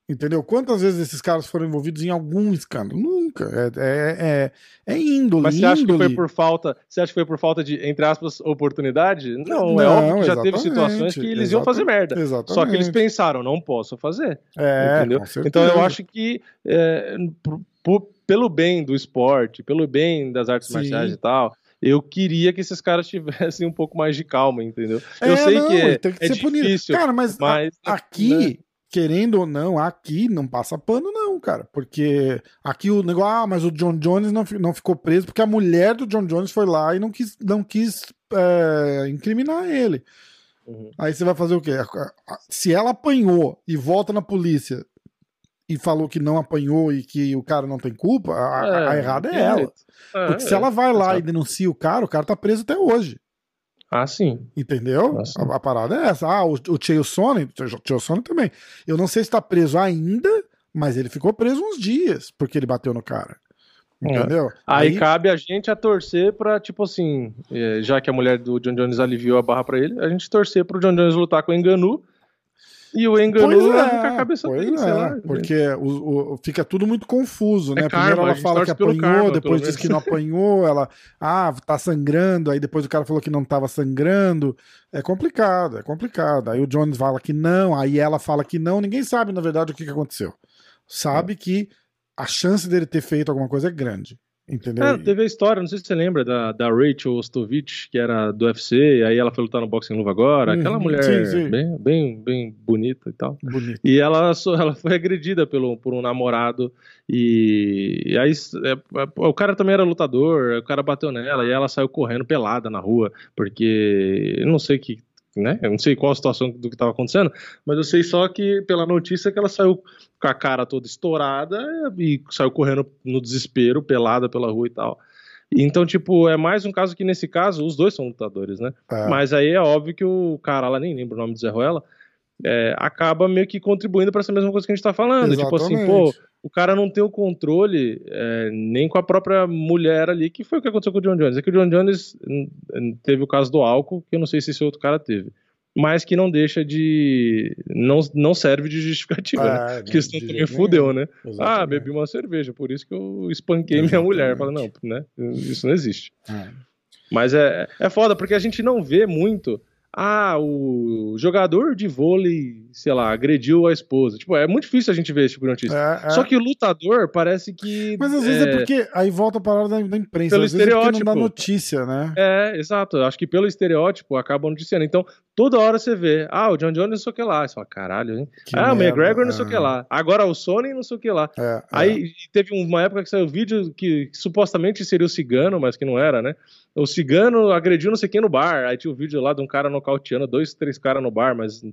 Entendeu? Quantas vezes esses caras foram envolvidos em algum escândalo? Nunca. É, é, é, é índole. Mas você acha que foi índole. por falta, você acha que foi por falta de, entre aspas, oportunidade? Não, Não, é óbvio que já teve situações que eles iam fazer merda. Exatamente. Só que eles pensaram, não posso fazer. É, entendeu? Então eu acho que é, por- pelo bem do esporte, pelo bem das artes Sim. marciais e tal, eu queria que esses caras tivessem um pouco mais de calma, entendeu? É, eu sei não, que é, tem que é ser punido. difícil, Cara, mas, a- mas aqui, né? Querendo ou não, aqui não passa pano, não, cara. Porque aqui o negócio, ah, mas o John Jones não, não ficou preso porque a mulher do John Jones foi lá e não quis, não quis é, incriminar ele. Uhum. Aí você vai fazer o quê? Se ela apanhou e volta na polícia e falou que não apanhou e que o cara não tem culpa, a, a- a errada é tem ela. É, Porque se é. ela vai lá e denuncia o cara, o cara tá preso até hoje. Ah, sim. Entendeu? Nossa. A, a parada é essa. Ah, o, o Chael Sonnen, o Chael Sonnen também. Eu não sei se tá preso ainda, mas ele ficou preso uns dias porque ele bateu no cara. É. Entendeu? Aí, cabe a gente a torcer pra, tipo assim, é, já que a mulher do John Jones aliviou a barra pra ele, a gente torcer pro John Jones lutar com o Enganu e o Enganu Pois leva com a é, cabeça pois dele, é, lá. porque o, o- fica tudo muito confuso, né? É Primeiro karma, ela fala que apanhou, karma, depois diz que não apanhou, ela, ah, tá sangrando, aí depois o cara falou que não tava sangrando. É complicado, é complicado. Aí o Jones fala que não, aí ela fala que não, ninguém sabe, na verdade, o que, que aconteceu. Sabe É. que a chance dele ter feito alguma coisa é grande. Entendeu? É, teve a história, não sei se você lembra, da, da Rachel Ostovich, que era do UFC, e aí ela foi lutar no boxing luva agora, Uhum, aquela mulher sim, sim. Bem, bem, bem bonita e tal. Bonito. E ela, ela foi agredida pelo, por um namorado. E, e aí é, é, o cara também era lutador, o cara bateu nela e ela saiu correndo pelada na rua, porque eu não sei que. Né? Eu não sei qual a situação do que estava acontecendo, mas eu sei só que pela notícia que ela saiu com a cara toda estourada e saiu correndo no desespero, pelada pela rua e tal. Então, tipo, é mais um caso que nesse caso os dois são lutadores, né? É. Mas aí é óbvio que o cara lá, nem lembro o nome do Zé Ruela, é, acaba meio que contribuindo para essa mesma coisa que a gente tá falando. Tipo assim, pô, Exatamente. O cara não tem o controle é, nem com a própria mulher ali, que foi o que aconteceu com o John Jones. É que o John Jones hum, hum, teve o caso do álcool, que eu não sei se esse outro cara teve. mas que não deixa de. não, não serve de justificativa, É, né? Porque senão de também fudeu, né? Exatamente. Ah, bebi uma cerveja, por isso que eu espanquei minha mulher. Fala, não, né? Isso não existe. É. Mas é, é foda, porque a gente não vê muito. Ah, o jogador de vôlei, sei lá, agrediu a esposa. Tipo, é muito difícil a gente ver esse tipo de notícia. É, é. Só que o lutador parece que. Mas às vezes é, porque aí volta a parada da, da imprensa, Pelo às vezes é não dá estereótipo. notícia, né? É, exato. Acho que pelo estereótipo acabam noticiando. Então, toda hora você vê, ah, o John Jones não sei o que lá. Você fala, caralho, hein? Que ah, o McGregor não sei o é. que lá. Agora o Sony não sei o que lá. É, é. Aí teve uma época que saiu um vídeo que, supostamente seria o cigano, mas que não era, né? O cigano agrediu não sei quem no bar. Aí tinha o vídeo lá de um cara nocauteando dois, três caras no bar, mas não,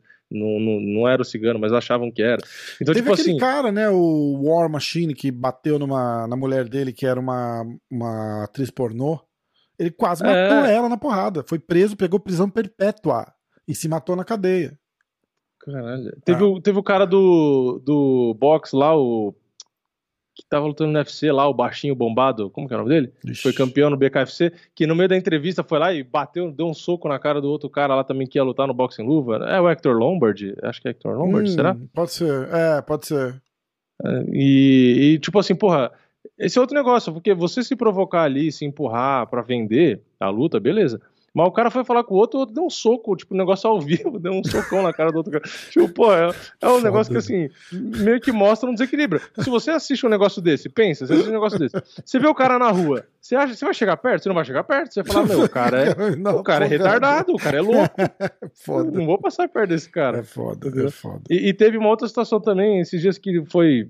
não, não era o cigano, mas achavam que era. Então, Teve tipo aquele assim. cara, né, o War Machine, que bateu numa, na mulher dele, que era uma, uma atriz pornô. Ele quase É. matou ela na porrada. Foi preso, pegou prisão perpétua e se matou na cadeia. Caralho. Teve, Ah. o, teve o cara do, do box lá, o. Tava lutando no UFC lá, o baixinho bombado. Como que é o nome dele? Ixi. Foi campeão no BKFC. Que no meio da entrevista foi lá e bateu, deu um soco na cara do outro cara lá também que ia lutar no boxing luva. É o Hector Lombard? Acho que é Hector Lombard, Hum, será? Pode ser, é, pode ser. E, e, tipo assim, porra, esse é outro negócio, porque você se provocar ali, se empurrar pra vender a luta, beleza. Mas o cara foi falar com o outro, o outro deu um soco, tipo, um negócio ao vivo, deu um socão na cara do outro cara. Tipo, pô, é, é um negócio que, assim, meio que mostra um desequilíbrio. Se você assiste um negócio desse, pensa, você assiste um negócio desse, você vê o cara na rua, você acha, você vai chegar perto? Você não vai chegar perto? Você vai falar, meu, o cara é, Não, o cara é retardado, o cara é louco, Foda. não vou passar perto desse cara. É foda, é foda. E, e teve uma outra situação também, esses dias que foi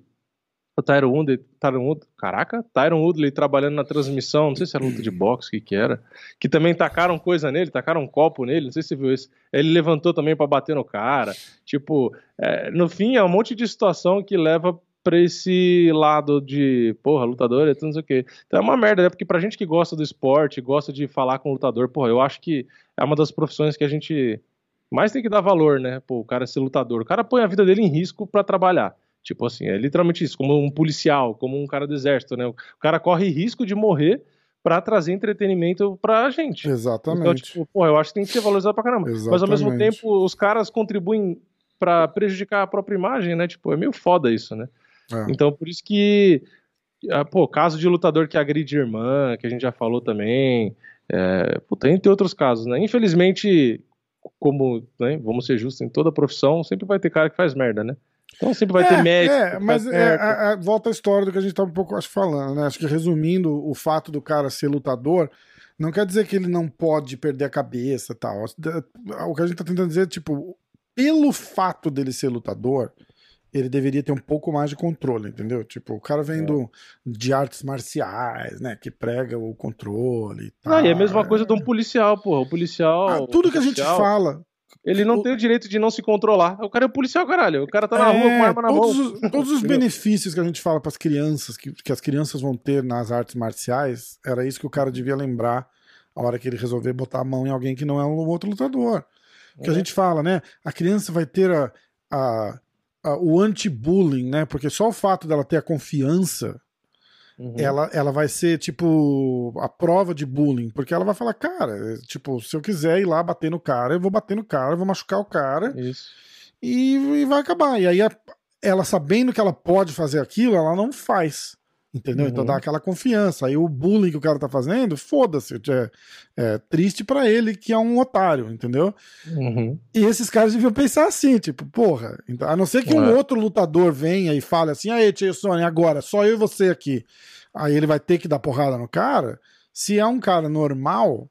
o Tyron Woodley, Tyron Wood, caraca, Tyron Woodley trabalhando na transmissão, não sei se era luta de boxe, o que que era, que também tacaram coisa nele, tacaram um copo nele, não sei se você viu isso. Ele levantou também pra bater no cara. Tipo, é, no fim é um monte de situação que leva pra esse lado de, porra, lutador, e tudo não sei o quê. Então é uma merda, né? Porque pra gente que gosta do esporte, gosta de falar com o lutador, porra, eu acho que é uma das profissões que a gente mais tem que dar valor, né? Pô, o cara ser lutador. O cara põe a vida dele em risco pra trabalhar. Tipo assim, é literalmente isso, como um policial, como um cara do exército, né? O cara corre risco de morrer pra trazer entretenimento pra gente. Exatamente. Então, tipo, pô, eu acho que tem que ser valorizado pra caramba. Mas ao mesmo Exatamente. tempo, os caras contribuem pra prejudicar a própria imagem, né? Tipo, é meio foda isso, né? É. Então, por isso que, ah, pô, caso de lutador que agride irmã, que a gente já falou também, é, puta, entre outros casos, né? Infelizmente, como, né, vamos ser justos, em toda profissão, sempre vai ter cara que faz merda, né? Então sempre vai ter médico. É, mas é, a- a- volta a história do que a gente tava um pouco acho, falando, né? Acho que resumindo, o fato do cara ser lutador não quer dizer que ele não pode perder a cabeça tal. O que a gente tá tentando dizer, tipo, pelo fato dele ser lutador, ele deveria ter um pouco mais de controle, entendeu? Tipo, o cara É. vem do, de artes marciais, né? Que prega o controle e tal. Ah, e é a mesma coisa de um policial, porra. O policial. Ah, tudo que a gente policial, fala. Ele não o- tem o direito de não se controlar. O cara é policial, caralho. O cara tá na rua com arma na todos mão. Os, todos os benefícios que a gente fala para as crianças, que, que as crianças vão ter nas artes marciais, era isso que o cara devia lembrar a hora que ele resolver botar a mão em alguém que não é um outro lutador. Que a É. gente fala, né? A criança vai ter a, a- a- o anti-bullying, né? Porque só o fato dela ter a confiança, Uhum. ela, ela vai ser, tipo, a prova de bullying. Porque ela vai falar, cara, tipo, se eu quiser ir lá bater no cara, eu vou bater no cara, eu vou machucar o cara Isso. e, e vai acabar. E aí a- ela sabendo que ela pode fazer aquilo, ela não faz. Entendeu? Então Uhum. dá aquela confiança. Aí o bullying que o cara tá fazendo, foda-se. É, é triste pra ele que é um otário, entendeu? Uhum. E esses caras deviam pensar assim, tipo, porra, então, a não ser que um É. outro lutador venha e fale assim, aí, Tio Sony, agora, só eu e você aqui. Aí ele vai ter que dar porrada no cara. Se é um cara normal,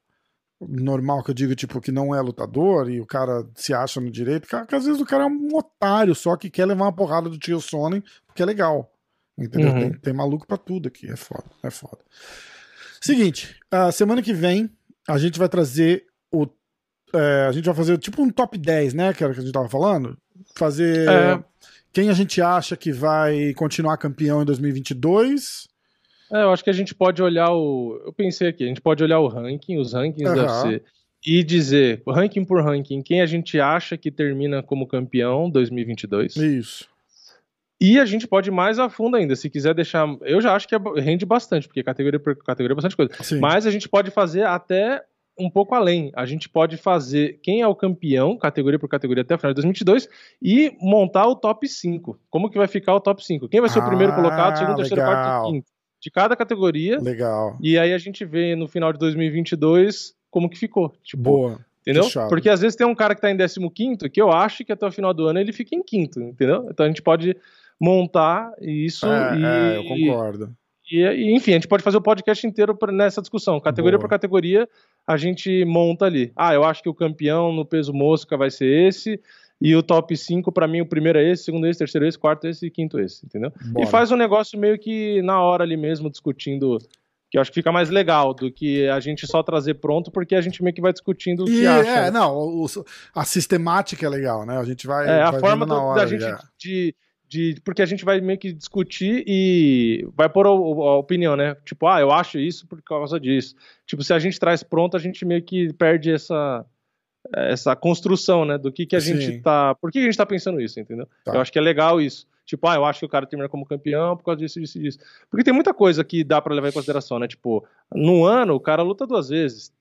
normal que eu digo, tipo, que não é lutador e o cara se acha no direito, que às vezes o cara é um otário só que quer levar uma porrada do Tio Sony porque é legal. Entendeu? Uhum. Tem, tem maluco pra tudo aqui, é foda, é foda. Seguinte, a semana que vem a gente vai trazer o é, a gente vai fazer tipo um top 10, né? Que era o que a gente tava falando. Fazer É. quem a gente acha que vai continuar campeão em 2022. É, eu acho que a gente pode olhar o. Eu pensei aqui, a gente pode olhar o ranking, os rankings Aham. do UFC, e dizer, ranking por ranking, quem a gente acha que termina como campeão 2022. Isso. E a gente pode ir mais a fundo ainda, se quiser deixar. Eu já acho que é- rende bastante, porque categoria por categoria é bastante coisa. Sim. Mas a gente pode fazer até um pouco além. A gente pode fazer quem é o campeão, categoria por categoria, até o final de 2022 e montar o top 5. Como que vai ficar o top 5? Quem vai ser Ah, o primeiro colocado, segundo, terceiro, quarto legal. e quinto? De cada categoria. Legal. E aí a gente vê no final de 2022 como que ficou. Tipo, Boa. Entendeu? Fechado. Porque às vezes tem um cara que tá em 15 que eu acho que até o final do ano ele fica em quinto, entendeu? Então a gente pode montar isso É, e, é, eu concordo. e, e, enfim, a gente pode fazer o podcast inteiro nessa discussão. Categoria Boa. por categoria, a gente monta ali. Ah, eu acho que o campeão no peso mosca vai ser esse. E o top 5, pra mim, o primeiro é esse, segundo esse, terceiro esse, quarto esse e quinto esse, entendeu? Bora. E faz um negócio meio que na hora ali mesmo, discutindo. Que eu acho que fica mais legal do que a gente só trazer pronto, porque a gente meio que vai discutindo o que E, acha. é, né? não, o- a sistemática é legal, né? A gente vai. É, a forma do- da gente é. de, de. Porque a gente vai meio que discutir e vai pôr a, a opinião, né? Tipo, ah, eu acho isso por causa disso. Tipo, se a gente traz pronto, a gente meio que perde essa. Essa construção, né? Do que, que a Sim. gente tá. Por que a gente tá pensando isso, entendeu? Tá. Eu acho que é legal isso. Tipo, ah, eu acho que o cara termina como campeão por causa disso, disso e disso. Porque tem muita coisa que dá pra levar em consideração, né? Tipo, no ano o cara luta duas vezes.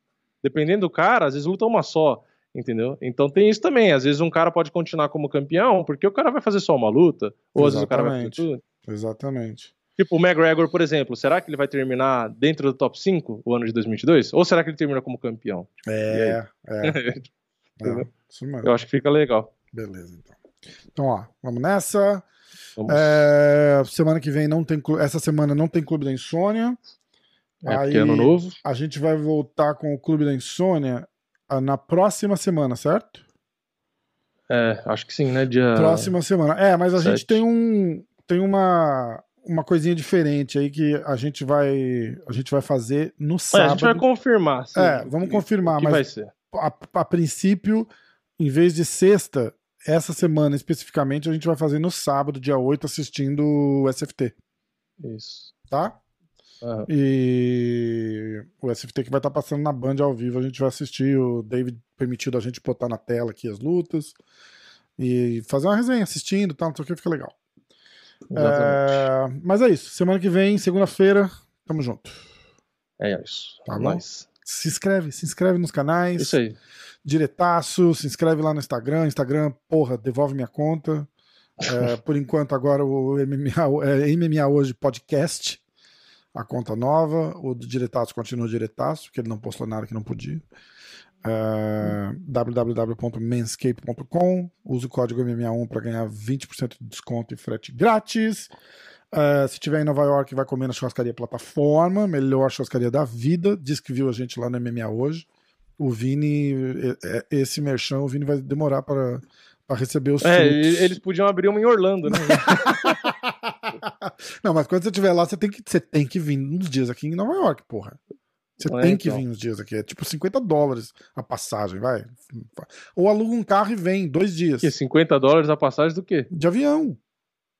Dependendo do cara, às vezes luta uma só. Entendeu? Então tem isso também. Às vezes um cara pode continuar como campeão porque o cara vai fazer só uma luta, ou às vezes o cara vai fazer tudo. Exatamente. Tipo, o McGregor, por exemplo, será que ele vai terminar dentro do top 5 o ano de 2022? Ou será que ele termina como campeão? É, é. É isso mesmo. Eu acho que fica legal. Beleza, então. Então, ó, vamos nessa. Vamos. É, semana que vem não tem clu- essa semana não tem Clube da Insônia. É, é ano novo. A gente vai voltar com o Clube da Insônia na próxima semana, certo? É, acho que sim, né? Dia. Próxima semana. É, mas a gente tem um tem uma uma coisinha diferente aí que a gente vai a gente vai fazer no É, sábado. a gente vai confirmar. sim, É, vamos confirmar, que mas vai ser. a, a princípio, em vez de sexta, essa semana especificamente, a gente vai fazer no sábado, dia 8, assistindo o SFT, Isso. tá? Aham. E o SFT que vai estar passando na Band ao vivo, a gente vai assistir. O David permitiu a gente botar na tela aqui as lutas e fazer uma resenha assistindo, tal, não sei o que, fica legal. É, mas é isso. Semana que vem, segunda-feira, tamo junto. É, isso. Tá É bom? nóis. Se inscreve, se inscreve nos canais. Isso aí. Diretaço, se inscreve lá no Instagram. Instagram, porra, devolve minha conta. É, por enquanto, agora o MMA, é, MMA Hoje Podcast, a conta nova. O do Diretaço continua Diretaço, porque ele não postou nada que não podia. É, www.manscape.com. Use o código MMA1 para ganhar 20% de desconto e frete grátis. É, se tiver em Nova York, vai comer na churrascaria plataforma, melhor churrascaria da vida. Diz que viu a gente lá no MMA hoje. O Vini, é- esse merchan, o Vini vai demorar para para receber os É, frutos. eles podiam abrir uma em Orlando, né? Não, mas quando você estiver lá, você tem, que, você tem que vir uns dias aqui em Nova York, porra. Você É, tem que então. vir uns dias aqui. É tipo 50 dólares a passagem, vai. Ou aluga um carro e vem, dois dias. que 50 dólares a passagem do quê? De avião.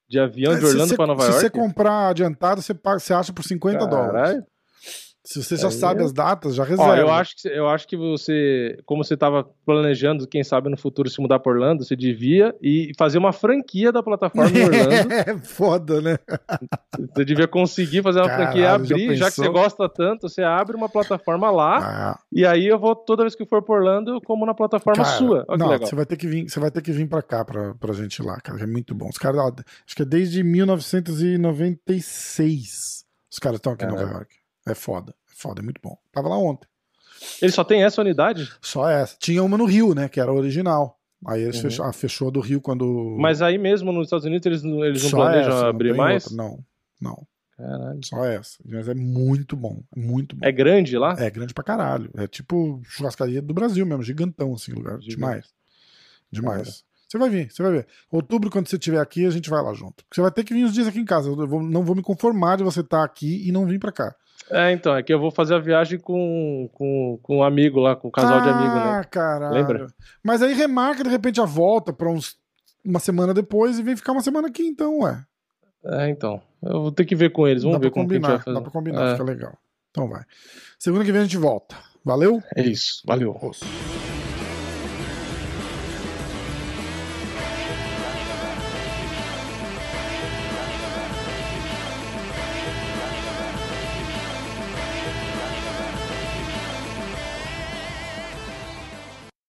De avião de Se Orlando pra Nova se York? você comprar adiantado, você, paga, você acha por 50 dólares. Caralho. Se você já Aí sabe é- as datas, já reserva. Ó, eu acho que eu acho que você, como você estava planejando, quem sabe no futuro se mudar para Orlando, você devia e fazer uma franquia da plataforma em Orlando. É foda, né? você devia conseguir fazer uma Caralho, franquia e já abrir, já, que pensou? você gosta tanto, você abre uma plataforma lá Ah, e aí eu vou toda vez que for para Orlando, eu como na plataforma cara, sua. Olha não, que legal. você vai ter que vir, você vai ter que vir para cá pra, pra gente ir lá, cara, que é muito bom. Os caras, acho que é desde 1996 os caras estão aqui em Nova Caralho. York. É foda, é foda, é muito bom. Tava lá ontem. Ele só tem essa unidade? Só essa. Tinha uma no Rio, né, que era a original. Aí eles Uhum. fechou, ah, fechou a do Rio quando Mas aí mesmo nos Estados Unidos eles, não- eles não Só planejam essa, abrir mais? outra, não, não. Caralho. Só essa. Mas é muito bom, é muito bom. É grande lá? É grande pra caralho. É tipo churrascaria do Brasil mesmo, gigantão assim, lugar. Gigante. Demais. Demais. Você vai vir, você vai ver. Outubro, quando você estiver aqui, a gente vai lá junto. Você vai ter que vir uns dias aqui em casa. Eu vou- não vou me conformar de você estar aqui e não vir pra cá. É, então, é que eu vou fazer a viagem com, com, com um amigo lá, com um casal de amigo, né? Ah, caralho. Lembra? Mas aí remarca de repente a volta pra uns uma semana depois e vem ficar uma semana aqui então, ué. É, então. Eu vou ter que ver com eles. Vamos dá ver pra como combinar, vai fazer. dá pra combinar, É. fica legal. Então vai. Segunda que vem a gente volta. Valeu? É isso. Valeu. Osso.